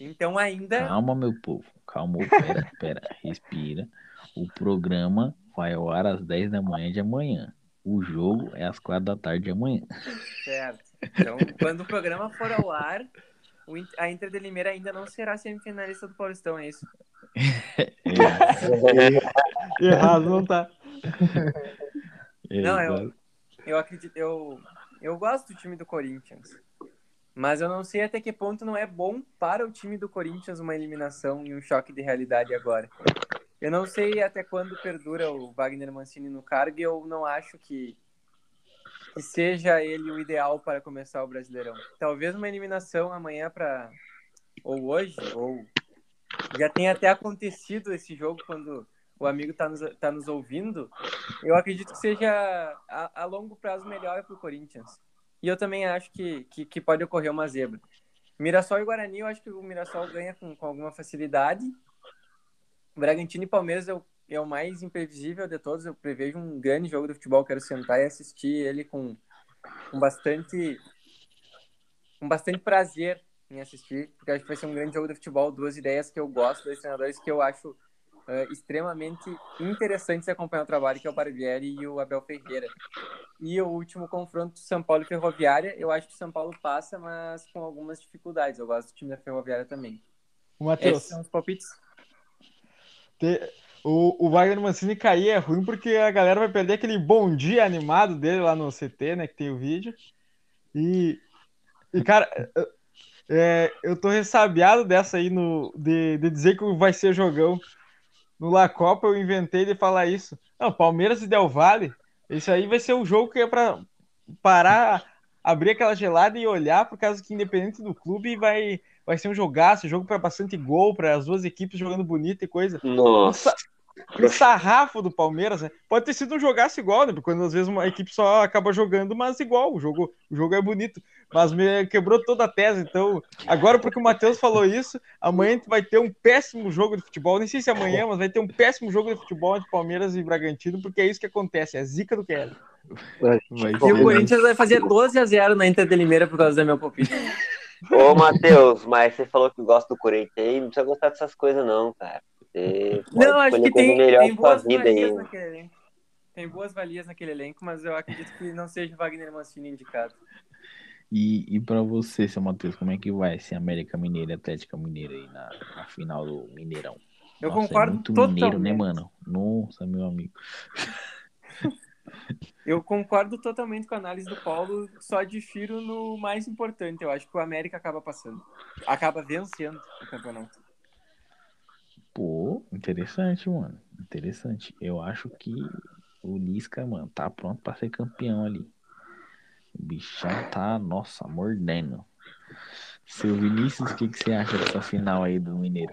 Então ainda. Calma, meu povo. Calma, pera, pera, respira. O programa vai ao ar às 10 da manhã de amanhã. O jogo é às 4 da tarde de amanhã. Certo. Então, quando o programa for ao ar, a Inter de Limeira ainda não será semifinalista do Paulistão, é isso? É, Errado, não tá. é, Não, eu, eu acredito, eu, eu gosto do time do Corinthians. Mas eu não sei até que ponto não é bom para o time do Corinthians uma eliminação e um choque de realidade agora. Eu não sei até quando perdura o Wagner Mancini no cargo e eu não acho que, que seja ele o ideal para começar o Brasileirão. Talvez uma eliminação amanhã para ou hoje, ou já tenha até acontecido esse jogo quando o amigo está nos, tá nos ouvindo. Eu acredito que seja a, a longo prazo melhor para o Corinthians. E eu também acho que, que, que pode ocorrer uma zebra. Mirassol e Guarani, eu acho que o Mirassol ganha com, com alguma facilidade. Bragantino e Palmeiras é o, é o mais imprevisível de todos. Eu prevejo um grande jogo de futebol. Quero sentar e assistir ele com, com bastante com bastante prazer em assistir, porque acho que vai ser um grande jogo de futebol. Duas ideias que eu gosto, dois treinadores que eu acho eh, extremamente interessantes de acompanhar o trabalho, que é o Barbieri e o Abel Ferreira. E o último confronto, São Paulo e Ferroviária, eu acho que o São Paulo passa, mas com algumas dificuldades. Eu gosto do time da Ferroviária também. O Matheus, Esses são os palpites. Te- o, o Wagner Mancini cair é ruim porque a galera vai perder aquele bom dia animado dele lá no CT, né? Que tem o vídeo. E, e cara, é, eu tô ressabiado dessa aí no, de, de dizer que vai ser jogão. No La Copa eu inventei de falar isso. Não, Palmeiras e Del Valle, esse aí vai ser o jogo que é pra parar, abrir aquela gelada e olhar, por causa que independente do clube vai, vai ser um jogaço, jogo para bastante gol, para as duas equipes jogando bonito e coisa. Nossa. O sarrafo do Palmeiras, né? Pode ter sido um jogaço igual, né? Porque quando às vezes uma equipe só acaba jogando, mas igual, o jogo, o jogo é bonito. Mas me quebrou toda a tese. Então, agora porque o Matheus falou isso, amanhã a gente vai ter um péssimo jogo de futebol. Nem sei se é amanhã, mas vai ter um péssimo jogo de futebol entre Palmeiras e Bragantino, porque é isso que acontece, é a zica do Kelly. E o Corinthians vai fazer 12 a 0 na Inter de Limeira por causa do meu palpite. Ô, Matheus, mas você falou que gosta do Corinthians aí, não precisa gostar dessas coisas, não, cara. Você Não, acho que tem, melhor tem boas vida aí. valias naquele elenco. Tem boas valias naquele elenco, mas eu acredito que não seja o Wagner Mancini indicado. E, e pra você, seu Matheus, como é que vai ser América Mineira e Atlética Mineira aí na, na final do Mineirão? Eu Nossa, concordo é muito totalmente. mineiro, né, mano? Nossa, meu amigo. [laughs] Eu concordo totalmente com a análise do Paulo, só difiro no mais importante. Eu acho que o América acaba passando. Acaba vencendo o campeonato. Pô, interessante, mano. Interessante. Eu acho que o Lisca, mano, tá pronto pra ser campeão ali. O bichão tá, nossa, mordendo. Seu Vinícius, o que, que você acha dessa final aí do Mineiro?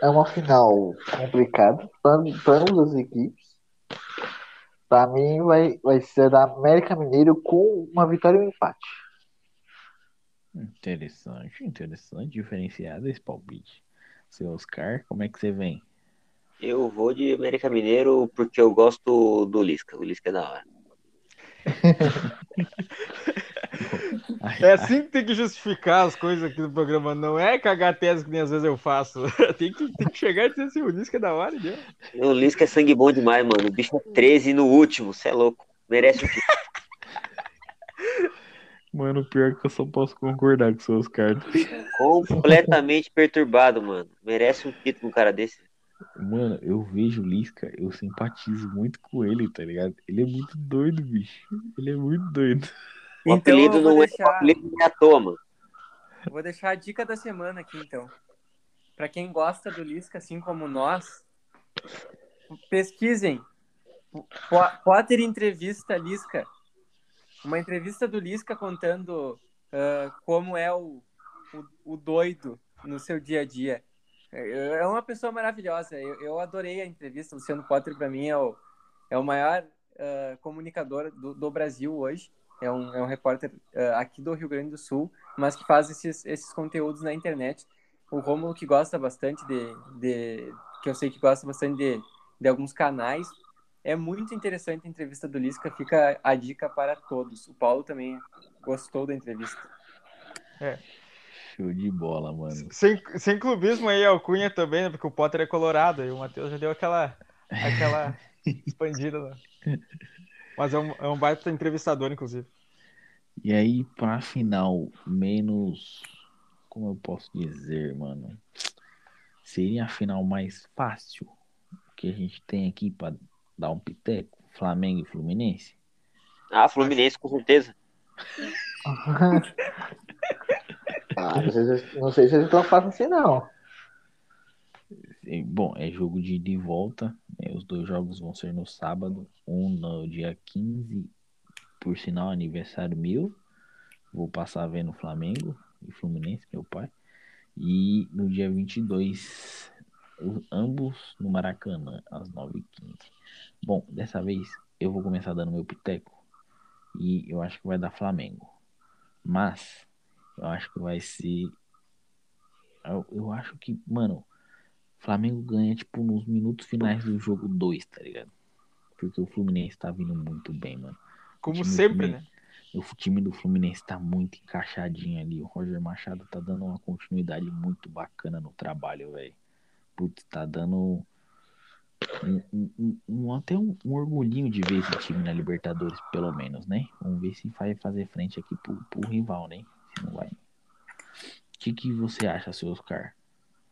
É uma final complicada para para ambas as equipes. Para mim, vai, vai ser da América Mineiro com uma vitória e um empate. Interessante, interessante, diferenciado esse palpite. Seu Oscar, como é que você vem? Eu vou de América Mineiro porque eu gosto do Lisca. O Lisca é da hora. [laughs] É assim que tem que justificar as coisas aqui no programa, não é cagar tese que nem às vezes eu faço. [laughs] tem, que, tem que chegar e dizer assim, o Lisca é da hora, né? O Lisca é sangue bom demais, mano. O bicho é 13 no último, você é louco. Merece o título. Mano, pior que eu só posso concordar com o seu Oscar. completamente perturbado, mano. Merece um título um cara desse. Mano, eu vejo o Lisca, eu simpatizo muito com ele, tá ligado? Ele é muito doido, bicho. Ele é muito doido. O Então apelido não é, o deixar, apelido é eu vou deixar a dica da semana aqui, então. Para quem gosta do Lisca, assim como nós, pesquisem. Po- Potter entrevista Lisca. Uma entrevista do Lisca contando ah, como é o, o, o doido no seu dia a dia. É é uma pessoa maravilhosa. Eu, eu adorei a entrevista. Luciano Potter, para mim, é o, é o maior ah, comunicador do, do Brasil hoje. É um, é um repórter ah, aqui do Rio Grande do Sul, mas que faz esses, esses conteúdos na internet. O Romulo, que gosta bastante de, de. que eu sei que gosta bastante de, de alguns canais. É muito interessante a entrevista do Lisca, fica a dica para todos. O Paulo também gostou da entrevista. Show de bola, mano. Sem, sem clubismo aí, Alcunha também, né? Porque o Potter é colorado e o Matheus já deu aquela, aquela [laughs] expandida. Né? Mas é um, é um baita entrevistador, inclusive. E aí, pra final, menos. Como eu posso dizer, mano? Seria a final mais fácil que a gente tem aqui pra dar um piteco? Flamengo e Fluminense? Ah, Fluminense, com certeza. [laughs] Ah, não, sei se, eles tão fácil assim, não. Bom, é jogo de ida e volta. né? Os dois jogos vão ser no sábado. Um no dia 15, por sinal, aniversário meu. Vou passar vendo Flamengo e Fluminense, meu pai. E no dia 22, o- ambos no Maracanã, às 9h15. Bom, dessa vez eu vou começar dando meu piteco. E eu acho que vai dar Flamengo. Mas, eu acho que vai ser. Eu, eu acho que, mano, Flamengo ganha, tipo, nos minutos finais do jogo 2, tá ligado? Porque o Fluminense tá vindo muito bem, mano. Como sempre, né? O time do Fluminense tá muito encaixadinho ali. O Roger Machado tá dando uma continuidade muito bacana no trabalho, velho. Putz, tá dando um, um- um- um- até um, um orgulhinho de ver esse time na Libertadores, pelo menos, né? Vamos ver se vai fazer frente aqui pro, pro rival, né? Se não vai. O que, que você acha, seu Oscar?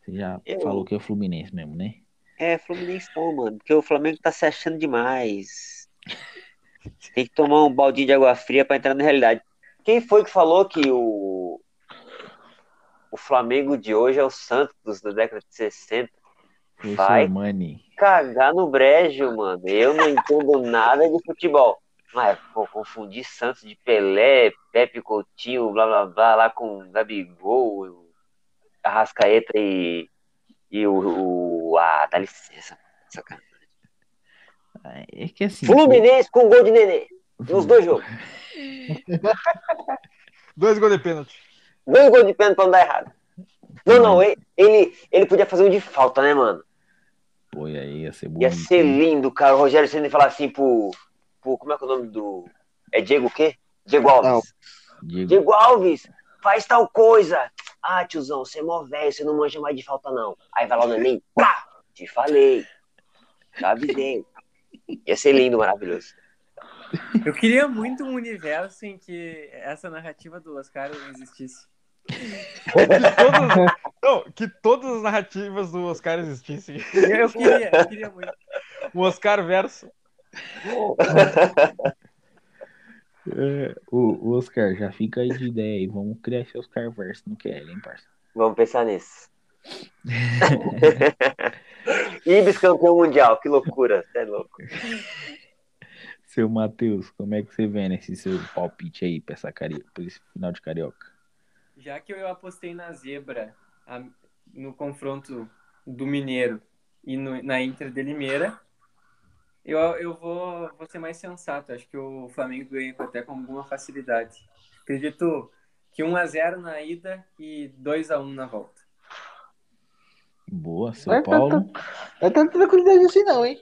Você já Eu- falou que é Fluminense mesmo, né? É, Fluminense não, mano. Porque o Flamengo tá se achando demais. [laughs] Tem que tomar um baldinho de água fria pra entrar na realidade. Quem foi que falou que o, o Flamengo de hoje é o Santos da década de 60? Foi Vai. Mani. Cagar no brejo, mano. Eu não entendo nada de futebol. Mas, pô, confundir Santos de Pelé, Pepe Coutinho, blá blá blá, lá com Gabigol, Arrascaeta e, e o, o. Ah, dá licença. Sacanagem. É que assim. Fluminense com gol de nenê. Nos dois jogos. [laughs] Dois gols de pênalti. Dois gols de pênalti pra não dar errado. Não, não, ele, ele, ele podia fazer um de falta, né, mano? Pô, e aí ia ser bonito. Ia ser lindo, cara. O Rogério Senna falar assim pro, pro. Como é que é o nome do. É Diego o quê? Diego Alves. Diego, Diego Alves, faz tal coisa. Ah, tiozão, você é mó velho, você não manja mais de falta, não. Aí vai lá o neném, pá! Te falei. Já avisei. Ia ser lindo, maravilhoso. Eu queria muito um universo em que essa narrativa do Oscar não existisse. Todas- [laughs] não, que todas as narrativas do Oscar existissem. Eu, eu queria, eu queria muito. O Oscar verso. [laughs] é, o, o Oscar, já fica aí de ideia aí. Vamos criar esse Oscar verso no QL, hein, parça? Vamos pensar nisso. [laughs] Ibis campeão mundial, que loucura, você é louco. Seu Matheus, como é que você vê nesse seu palpite aí pra, essa cari... pra esse final de carioca? Já que eu apostei na zebra a- no confronto do Mineiro e no- na Inter de Limeira, eu, eu vou, vou ser mais sensato. Acho que o Flamengo ganha até com alguma facilidade. Acredito que 1x0 na ida e 2x1 na volta. Boa, seu Vai Paulo. Não é tanta tranquilidade assim, não, hein?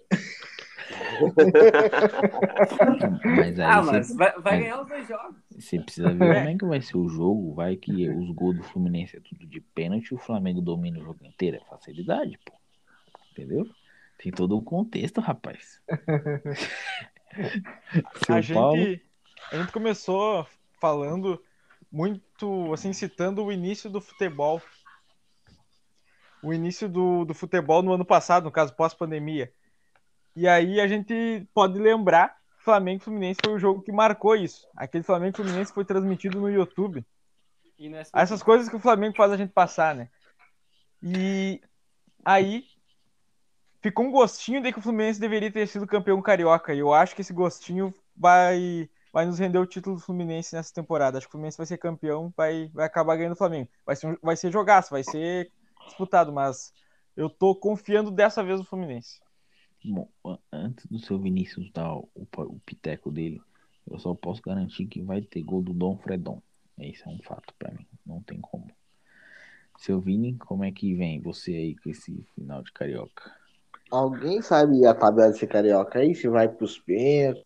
[laughs] Mas aí Ah, você, mas vai, vai mas- ganhar os dois jogos. você precisa ver como é que vai ser o jogo. Vai que os gols do Fluminense é tudo de pênalti e o Flamengo domina o jogo inteiro. É facilidade, pô. Entendeu? Tem todo o contexto, rapaz. [laughs] a gente, Paulo. a gente começou falando muito, assim, citando o início do futebol. O início do, do futebol no ano passado, no caso, pós-pandemia. E aí a gente pode lembrar que Flamengo e Fluminense foi o jogo que marcou isso. Aquele Flamengo e Fluminense foi transmitido no YouTube. E SBT. Essas coisas que o Flamengo faz a gente passar, né? E aí ficou um gostinho de que o Fluminense deveria ter sido campeão carioca. E eu acho que esse gostinho vai, vai nos render o título do Fluminense nessa temporada. Acho que o Fluminense vai ser campeão, vai, vai acabar ganhando o Flamengo. Vai ser, vai ser jogaço, vai ser disputado, mas eu tô confiando dessa vez no Fluminense. Bom, antes do seu Vinícius dar o, o piteco dele, eu só posso garantir que vai ter gol do Dom Fredon. Esse é um fato pra mim, não tem como. Seu Vini, como é que vem você aí com esse final de carioca? Alguém sabe a tabela desse carioca aí? Se vai pros pênaltis?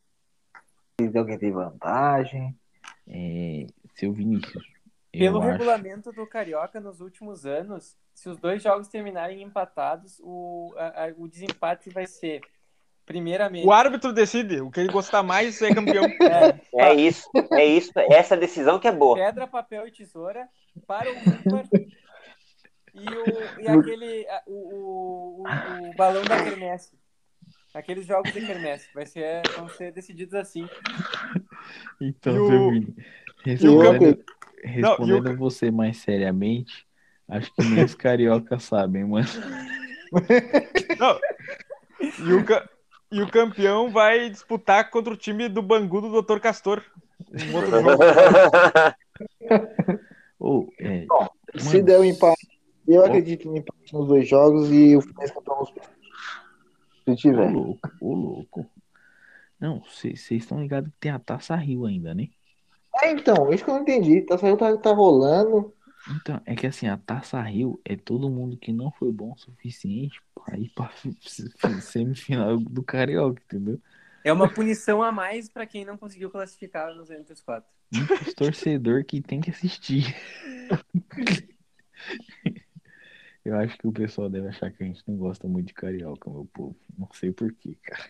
Se alguém tem vantagem? É, seu Vinícius, Pelo acho- regulamento do Carioca nos últimos anos, se os dois jogos terminarem empatados, o, a- a- o desempate vai ser, primeiramente, O árbitro decide. O que ele gostar mais é campeão. [laughs] é, É isso, é isso. Essa decisão que é boa. pedra, papel e tesoura para o ímpar e, o, e aquele, o, o, o, o balão da quermesse. Aqueles jogos de quermesse. Vai ser, vão ser decididos assim. Então, E o- seu Vini, o respondendo, Não, o respondendo você mais seriamente, acho que nem os carioca [laughs] sabem, mano. Não. E o, e o campeão vai disputar contra o time do Bangu do Dr. Castor. Um outro jogo. [laughs] Ou, é, Se Mano. der um empate, eu acredito no empate nos dois jogos e o Fluminense campeão nos. Se ô tiver. louco, ô louco. Não, vocês estão ligados que tem a Taça Rio ainda, né? É, então, isso que eu não entendi. Tá, saindo, tá, tá rolando. Então, é que assim, a Taça Rio é todo mundo que não foi bom o suficiente pra ir pra [laughs] semifinal do Carioca, entendeu? É uma punição a mais para quem não conseguiu classificar nos entre os quatro. Muitos torcedor que tem que assistir. [laughs] Eu acho que o pessoal deve achar que a gente não gosta muito de carioca, meu povo. Não sei porquê, cara.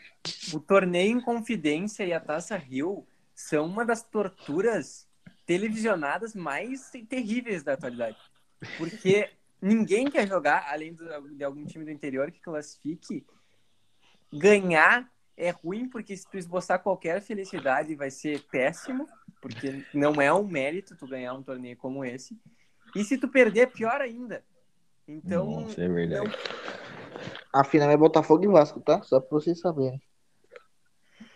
O torneio em Confidência e a Taça Rio são uma das torturas televisionadas mais terríveis da atualidade. Porque ninguém quer jogar, além de algum time do interior que classifique. Ganhar é ruim, porque se tu esboçar qualquer felicidade vai ser péssimo, porque não é um mérito tu ganhar um torneio como esse. E se tu perder, pior ainda. Então, Nossa, é verdade. A final é Botafogo e Vasco, tá? Só pra vocês saberem.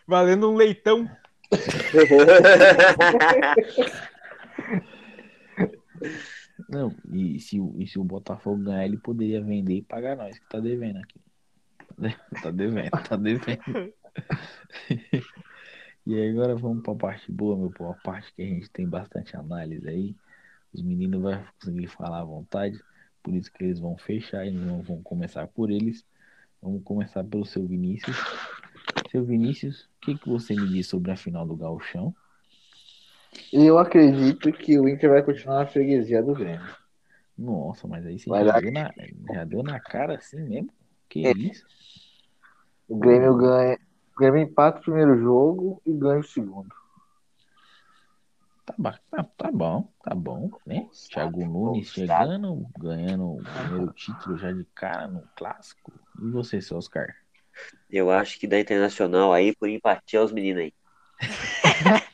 Valendo um leitão. [laughs] Não, e se, o- e se o Botafogo ganhar, ele poderia vender e pagar nós, que tá devendo aqui. [laughs] Tá devendo, tá devendo. [laughs] E aí agora vamos pra parte boa, meu povo. A parte que a gente tem bastante análise aí. Os meninos vão conseguir falar à vontade. Por isso que eles vão fechar e não vão começar por eles. Vamos começar pelo seu Vinícius. Seu Vinícius, o que, que você me diz sobre a final do Gauchão? Eu acredito que o Inter vai continuar na freguesia do Grêmio. Nossa, mas aí você Vai já dar- deu, na, já deu na cara assim mesmo? Que É. isso? O Grêmio ganha. O Grêmio empata o primeiro jogo e ganha o segundo. Tá, tá, tá bom, tá bom, né? Thiago Nunes chegando, ganhando o primeiro título já de cara no clássico. E você, seu Oscar? Eu acho que da Internacional aí, por empatia aos meninos aí. [laughs]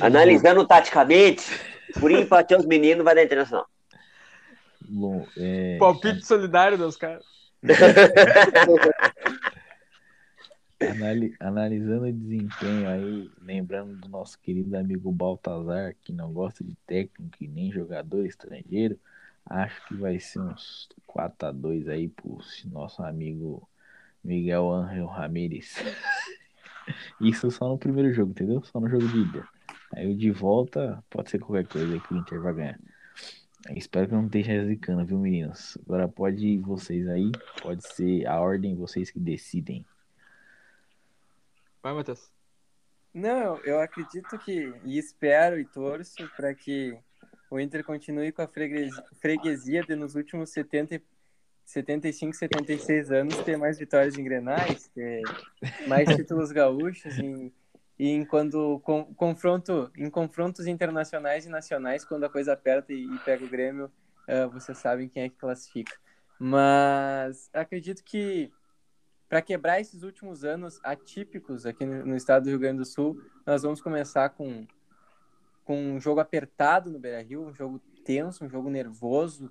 Analisando taticamente, por empatia aos meninos, vai da Internacional. Bom, é, Palpite solidário dos caras. [laughs] anali- analisando o desempenho aí, lembrando do nosso querido amigo Baltazar, que não gosta de técnico e nem jogador estrangeiro, acho que vai ser uns 4x2 aí pro nosso amigo Miguel Ángel Ramírez. [laughs] Isso só no primeiro jogo, entendeu? Só no jogo de ida. Aí o de volta pode ser qualquer coisa que o Inter vai ganhar. Espero que não esteja zicando, viu, meninos? Agora pode vocês aí, pode ser a ordem, vocês que decidem. Vai, Matheus. Não, eu, acredito que, e espero e torço para que o Inter continue com a freguesia, freguesia de nos últimos 70, e- 75, 76 anos ter mais vitórias em Grenais, ter mais [laughs] títulos gaúchos em, e em quando com, confronto em confrontos internacionais e nacionais quando a coisa aperta e, e pega o Grêmio, ah, vocês sabem quem é que classifica. Mas acredito que para quebrar esses últimos anos atípicos aqui no, no estado do Rio Grande do Sul, nós vamos começar com, com um jogo apertado no Beira Rio, um jogo tenso, um jogo nervoso,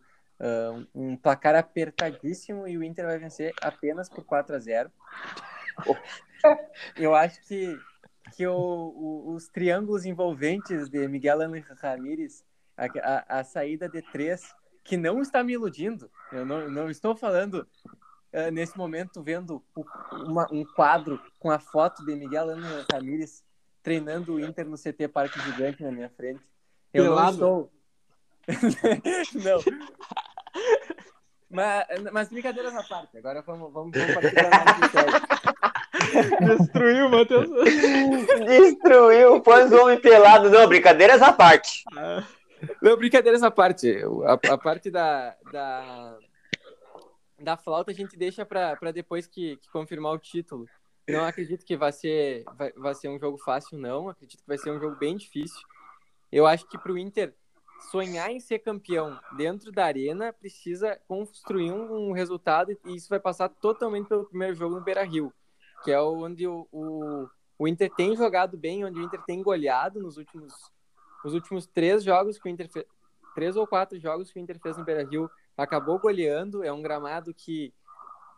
um, um placar apertadíssimo e o Inter vai vencer apenas por 4 a 0 Eu acho que, que o, o- os triângulos envolventes de Miguel Ángel Ramírez, a, a, a saída de três, que não está me iludindo, eu não, não estou falando eh, nesse momento vendo o- uma- um quadro com a foto de Miguel Ángel Ramírez treinando o Inter no CT Parque Gigante na minha frente. Eu não Pelado. estou. [laughs] não. Mas, mas brincadeiras à parte. Agora vamos, vamos, vamos partir para a. [laughs] Destruiu, Matheus. Destruiu, pôs o homem pelado. Não, brincadeiras à parte. Não, brincadeira essa parte. A, a parte da, da, da flauta a gente deixa para depois que, que confirmar o título. Não acredito que vai ser, vai, vai ser um jogo fácil, não. Acredito que vai ser um jogo bem difícil. Eu acho que para o Inter sonhar em ser campeão dentro da arena precisa construir um, um, resultado e isso vai passar totalmente pelo primeiro jogo no Beira Rio, que é onde o, o, o Inter tem jogado bem, onde o Inter tem goleado nos últimos, os últimos três jogos que o Inter fez, três ou quatro jogos que o Inter fez no Beira Rio, acabou goleando. É um gramado que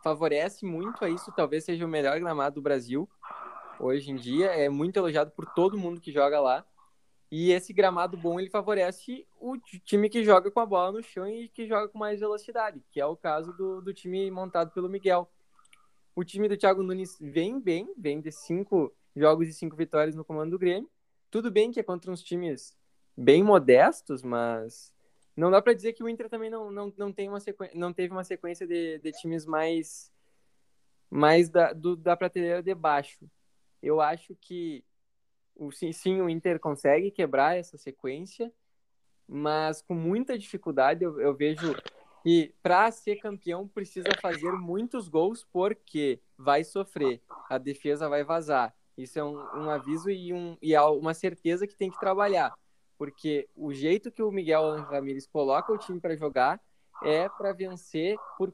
favorece muito a isso, talvez seja o melhor gramado do Brasil hoje em dia. É muito elogiado por todo mundo que joga lá. E esse gramado bom ele favorece o time que joga com a bola no chão e que joga com mais velocidade, que é o caso do, do time montado pelo Miguel. O time do Thiago Nunes vem bem, vem de cinco jogos e cinco vitórias no comando do Grêmio. Tudo bem que é contra uns times bem modestos, mas não dá para dizer que o Inter também não, não, não, tem uma sequência, não teve uma sequência de, de times mais, mais da, do, da prateleira de baixo. Eu acho que o, sim, sim, o Inter consegue quebrar essa sequência, mas com muita dificuldade eu, eu vejo que para ser campeão precisa fazer muitos gols porque vai sofrer, a defesa vai vazar. Isso é um, um aviso e, um, e é uma certeza que tem que trabalhar, porque o jeito que o Miguel Ramírez coloca o time para jogar é para vencer por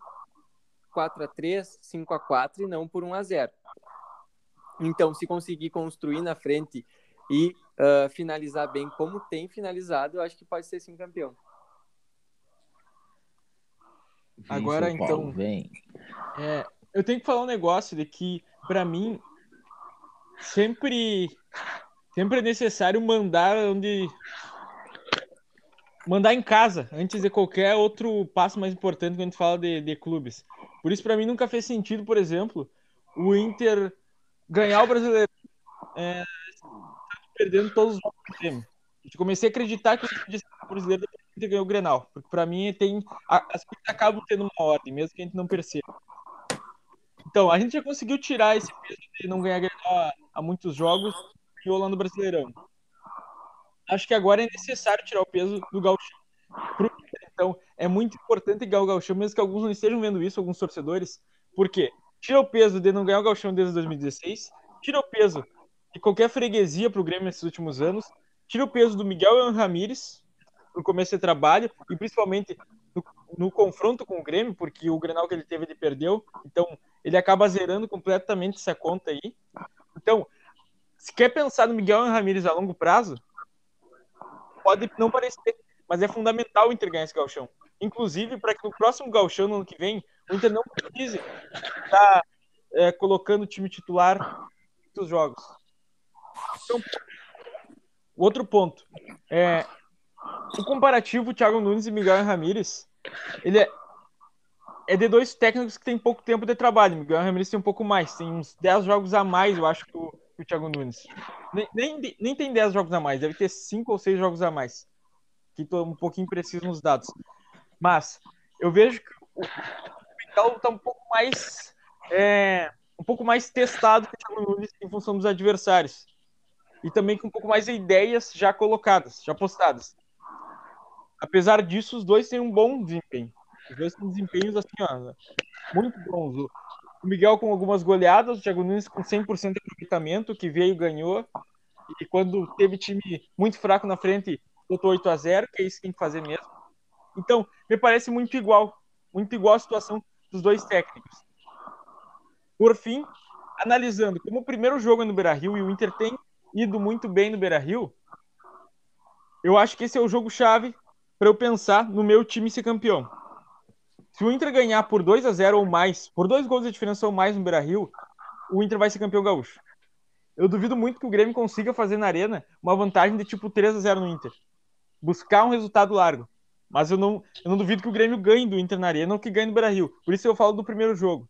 4 a 3 5 a 4 e não por 1 a 0 então, se conseguir construir na frente e uh, finalizar bem como tem finalizado, eu acho que pode ser sim campeão. Vem, Agora, Paulo, então, Vem. É, eu tenho que falar um negócio de que, para mim, sempre, sempre é necessário mandar onde. Mandar em casa, antes de qualquer outro passo mais importante quando a gente fala de, de clubes. Por isso, para mim, nunca fez sentido, por exemplo, o Inter ganhar o brasileiro é, perdendo todos os jogos do Grêmio. Eu comecei a acreditar que o brasileiro ganhou o Grenal. Porque para mim tem. a- As coisas acabam tendo uma ordem, mesmo que a gente não perceba. Então, a gente já conseguiu tirar esse peso de não ganhar Grenal há, há muitos jogos e o no Brasileirão. Acho que agora é necessário tirar o peso do Gauchão. Então, é muito importante ganhar o Gauchão, mesmo que alguns não estejam vendo isso, alguns torcedores. Por quê? Tira o peso de não ganhar o Gauchão desde 2016, tira o peso de qualquer freguesia pro Grêmio nesses últimos anos, tira o peso do Miguel Ramírez no começo de trabalho e principalmente no, no confronto com o Grêmio, porque o Grenal que ele teve ele perdeu, então ele acaba zerando completamente essa conta aí. Então, se quer pensar no Miguel Ramírez a longo prazo, pode não parecer, mas é fundamental o Inter ganhar esse galchão. Inclusive, para que no próximo galchão, no ano que vem, o Inter não precise estar é, colocando o time titular nos jogos. Então, outro ponto. É, o comparativo Thiago Nunes e Miguel Ramírez, ele é, é de dois técnicos que têm pouco tempo de trabalho. Miguel Ramírez tem um pouco mais, tem uns 10 jogos a mais, eu acho, que que o Thiago Nunes. Nem, nem, nem tem 10 jogos a mais, deve ter 5 ou 6 jogos a mais. Que estou um pouquinho preciso nos dados. Mas eu vejo que o Miguel está um pouco mais. É, um pouco mais testado que o Thiago Nunes em função dos adversários. E também com um pouco mais de ideias já colocadas, já postadas. Apesar disso, os dois têm um bom desempenho. Os dois têm desempenhos assim, ó, muito bons. O Miguel com algumas goleadas, o Thiago Nunes com 100% de aproveitamento, que veio e ganhou. E quando teve time muito fraco na frente, botou 8 a 0 que é isso que tem que fazer mesmo. Então, me parece muito igual. Muito igual a situação dos dois técnicos. Por fim, analisando como o primeiro jogo é no Beira-Rio e o Inter tem ido muito bem no Beira-Rio, eu acho que esse é o jogo-chave para eu pensar no meu time ser campeão. Se o Inter ganhar por 2 a 0 ou mais, por dois gols de diferença ou mais no Beira-Rio, o Inter vai ser campeão gaúcho. Eu duvido muito que o Grêmio consiga fazer na Arena uma vantagem de tipo 3 a 0 no Inter. Buscar um resultado largo. Mas eu não, eu não duvido que o Grêmio ganhe do Inter na Arena ou que ganhe no Beira-Rio. Por isso eu falo do primeiro jogo.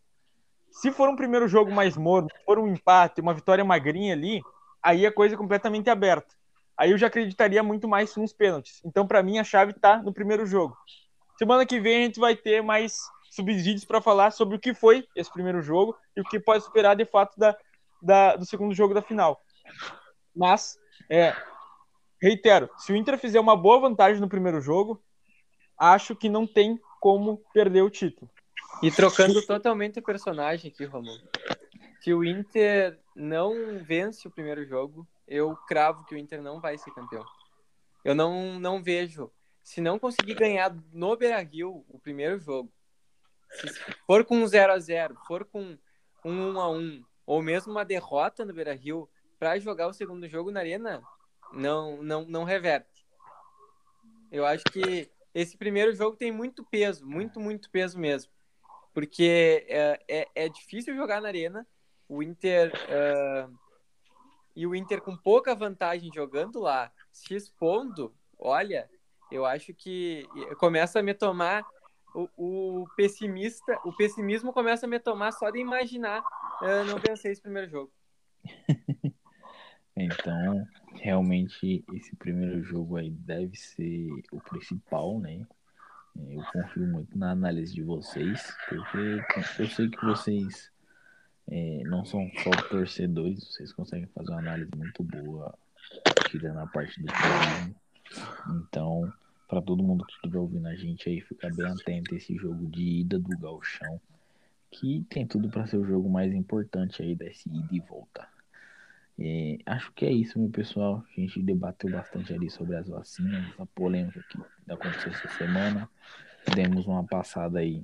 Se for um primeiro jogo mais morno, for um empate, uma vitória magrinha ali, aí a coisa é completamente aberta. Aí eu já acreditaria muito mais nos pênaltis. Então, para mim, a chave tá no primeiro jogo. Semana que vem a gente vai ter mais subsídios para falar sobre o que foi esse primeiro jogo e o que pode esperar de fato da, da, do segundo jogo da final. Mas, é, reitero, se o Inter fizer uma boa vantagem no primeiro jogo, acho que não tem como perder o título. E trocando totalmente o personagem aqui, Romulo. Se o Inter não vence o primeiro jogo, eu cravo que o Inter não vai ser campeão. Eu não, não vejo. Se não conseguir ganhar no Beira-Rio o primeiro jogo, se for com 0 a 0 for com um 1 a 1 ou mesmo uma derrota no Beira-Rio para jogar o segundo jogo na Arena, não, não, não reverte. Eu acho que esse primeiro jogo tem muito peso, muito, muito peso mesmo. Porque é, é, é difícil jogar na Arena. O Inter. E o Inter com pouca vantagem jogando lá, se expondo, olha, eu acho que começa a me tomar o, o, pessimista, o pessimismo começa a me tomar só de imaginar uh, não vencer esse primeiro jogo. [laughs] então, realmente esse primeiro jogo aí deve ser o principal, né? Eu confio muito na análise de vocês, porque eu sei que vocês é, não são só torcedores, vocês conseguem fazer uma análise muito boa, tirando a parte do clubismo. Então, para todo mundo que estiver ouvindo a gente aí, ficar bem atento a esse jogo de ida do Galchão, que tem tudo para ser o jogo mais importante aí desse ida e volta. É, acho que é isso, meu pessoal. A gente debateu bastante ali sobre as vacinas, a polêmica que aconteceu essa semana. Demos uma passada aí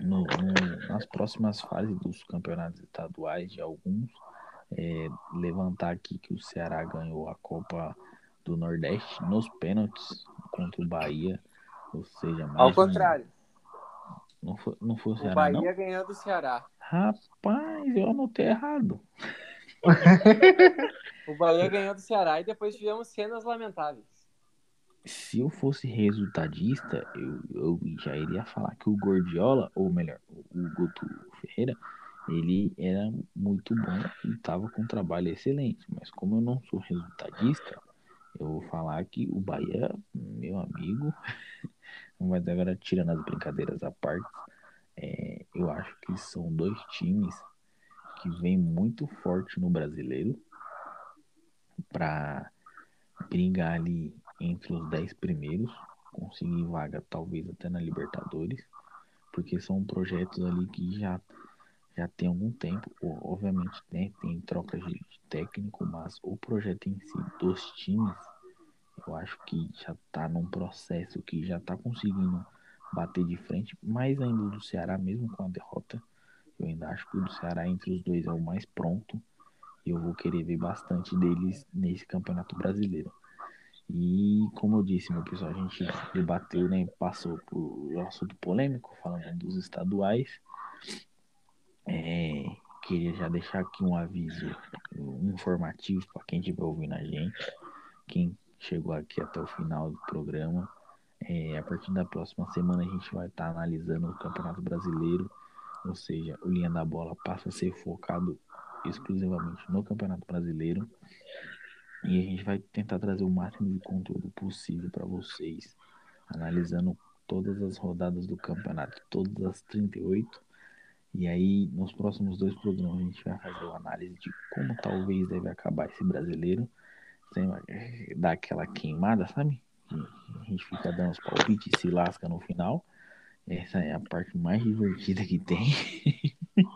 no, no, nas próximas fases dos campeonatos estaduais de alguns. É, levantar aqui que o Ceará ganhou a Copa do Nordeste nos pênaltis contra o Bahia. Ou seja, mais Ao contrário. Não foi, não foi o Ceará, o Bahia não? ganhou do Ceará. Rapaz, eu anotei errado. [laughs] o Bahia ganhou do Ceará e depois tivemos cenas lamentáveis. Se eu fosse resultadista, eu, eu já iria falar que o Gordiola, ou melhor, o Guto Ferreira, ele era muito bom e estava com um trabalho excelente. Mas como eu não sou resultadista, eu vou falar que o Bahia, meu amigo, [laughs] mas agora tirando as brincadeiras à parte, é, eu acho que são dois times que vêm muito forte no brasileiro para brigar ali entre os dez primeiros, conseguir vaga talvez até na Libertadores, porque são projetos ali que já já tem algum tempo, obviamente né, tem trocas de técnico, mas o projeto em si dos times, eu acho que já está num processo que já está conseguindo bater de frente, mais ainda do Ceará, mesmo com a derrota. Eu ainda acho que o do Ceará entre os dois é o mais pronto. E eu vou querer ver bastante deles nesse campeonato brasileiro. E como eu disse, meu pessoal, a gente debateu, né? Passou por um assunto polêmico, falando dos estaduais. É, queria já deixar aqui um aviso informativo para quem estiver ouvindo a gente, quem chegou aqui até o final do programa. É, a partir da próxima semana a gente vai estar tá analisando o Campeonato Brasileiro, ou seja, o Linha da Bola passa a ser focado exclusivamente no Campeonato Brasileiro. E a gente vai tentar trazer o máximo de conteúdo possível para vocês, analisando todas as rodadas do campeonato, todas as 38 e aí, nos próximos dois programas, a gente vai fazer uma análise de como talvez deve acabar esse brasileiro. Sem dar aquela queimada, sabe? A gente fica dando os palpites e se lasca no final. Essa é a parte mais divertida que tem. [laughs]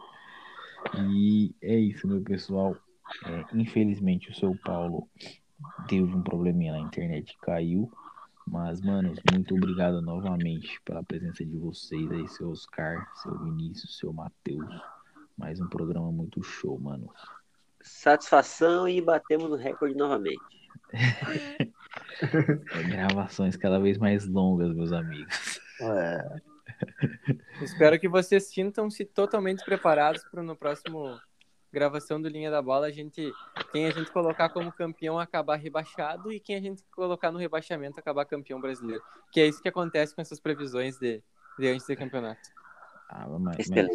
e é isso, meu pessoal. É, infelizmente, o seu Paulo teve um probleminha na internet, caiu. Mas, manos, muito obrigado novamente pela presença de vocês aí, seu Oscar, seu Vinícius, seu Matheus. Mais um programa muito show, manos. Satisfação e batemos o recorde novamente. [laughs] gravações cada vez mais longas, meus amigos. É. Espero que vocês sintam-se totalmente preparados para no próximo gravação do Linha da Bola, a gente, quem a gente colocar como campeão acabar rebaixado e quem a gente colocar no rebaixamento acabar campeão brasileiro. Que é isso que acontece com essas previsões de, de antes do campeonato. Ah, mas, mas,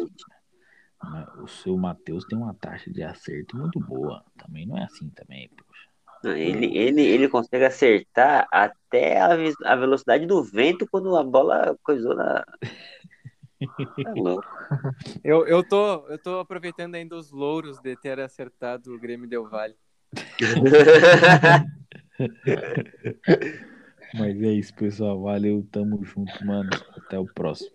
mas, o seu Matheus tem uma taxa de acerto muito boa. Também não é assim também, poxa. Ele, ele, ele consegue acertar até a, a velocidade do vento quando a bola coisou na. [laughs] É [laughs] louco. Eu, eu, tô, eu tô aproveitando ainda os louros de ter acertado o Grêmio Del Valle. [laughs] Mas é isso, pessoal. Valeu, tamo junto, mano. Até o próximo.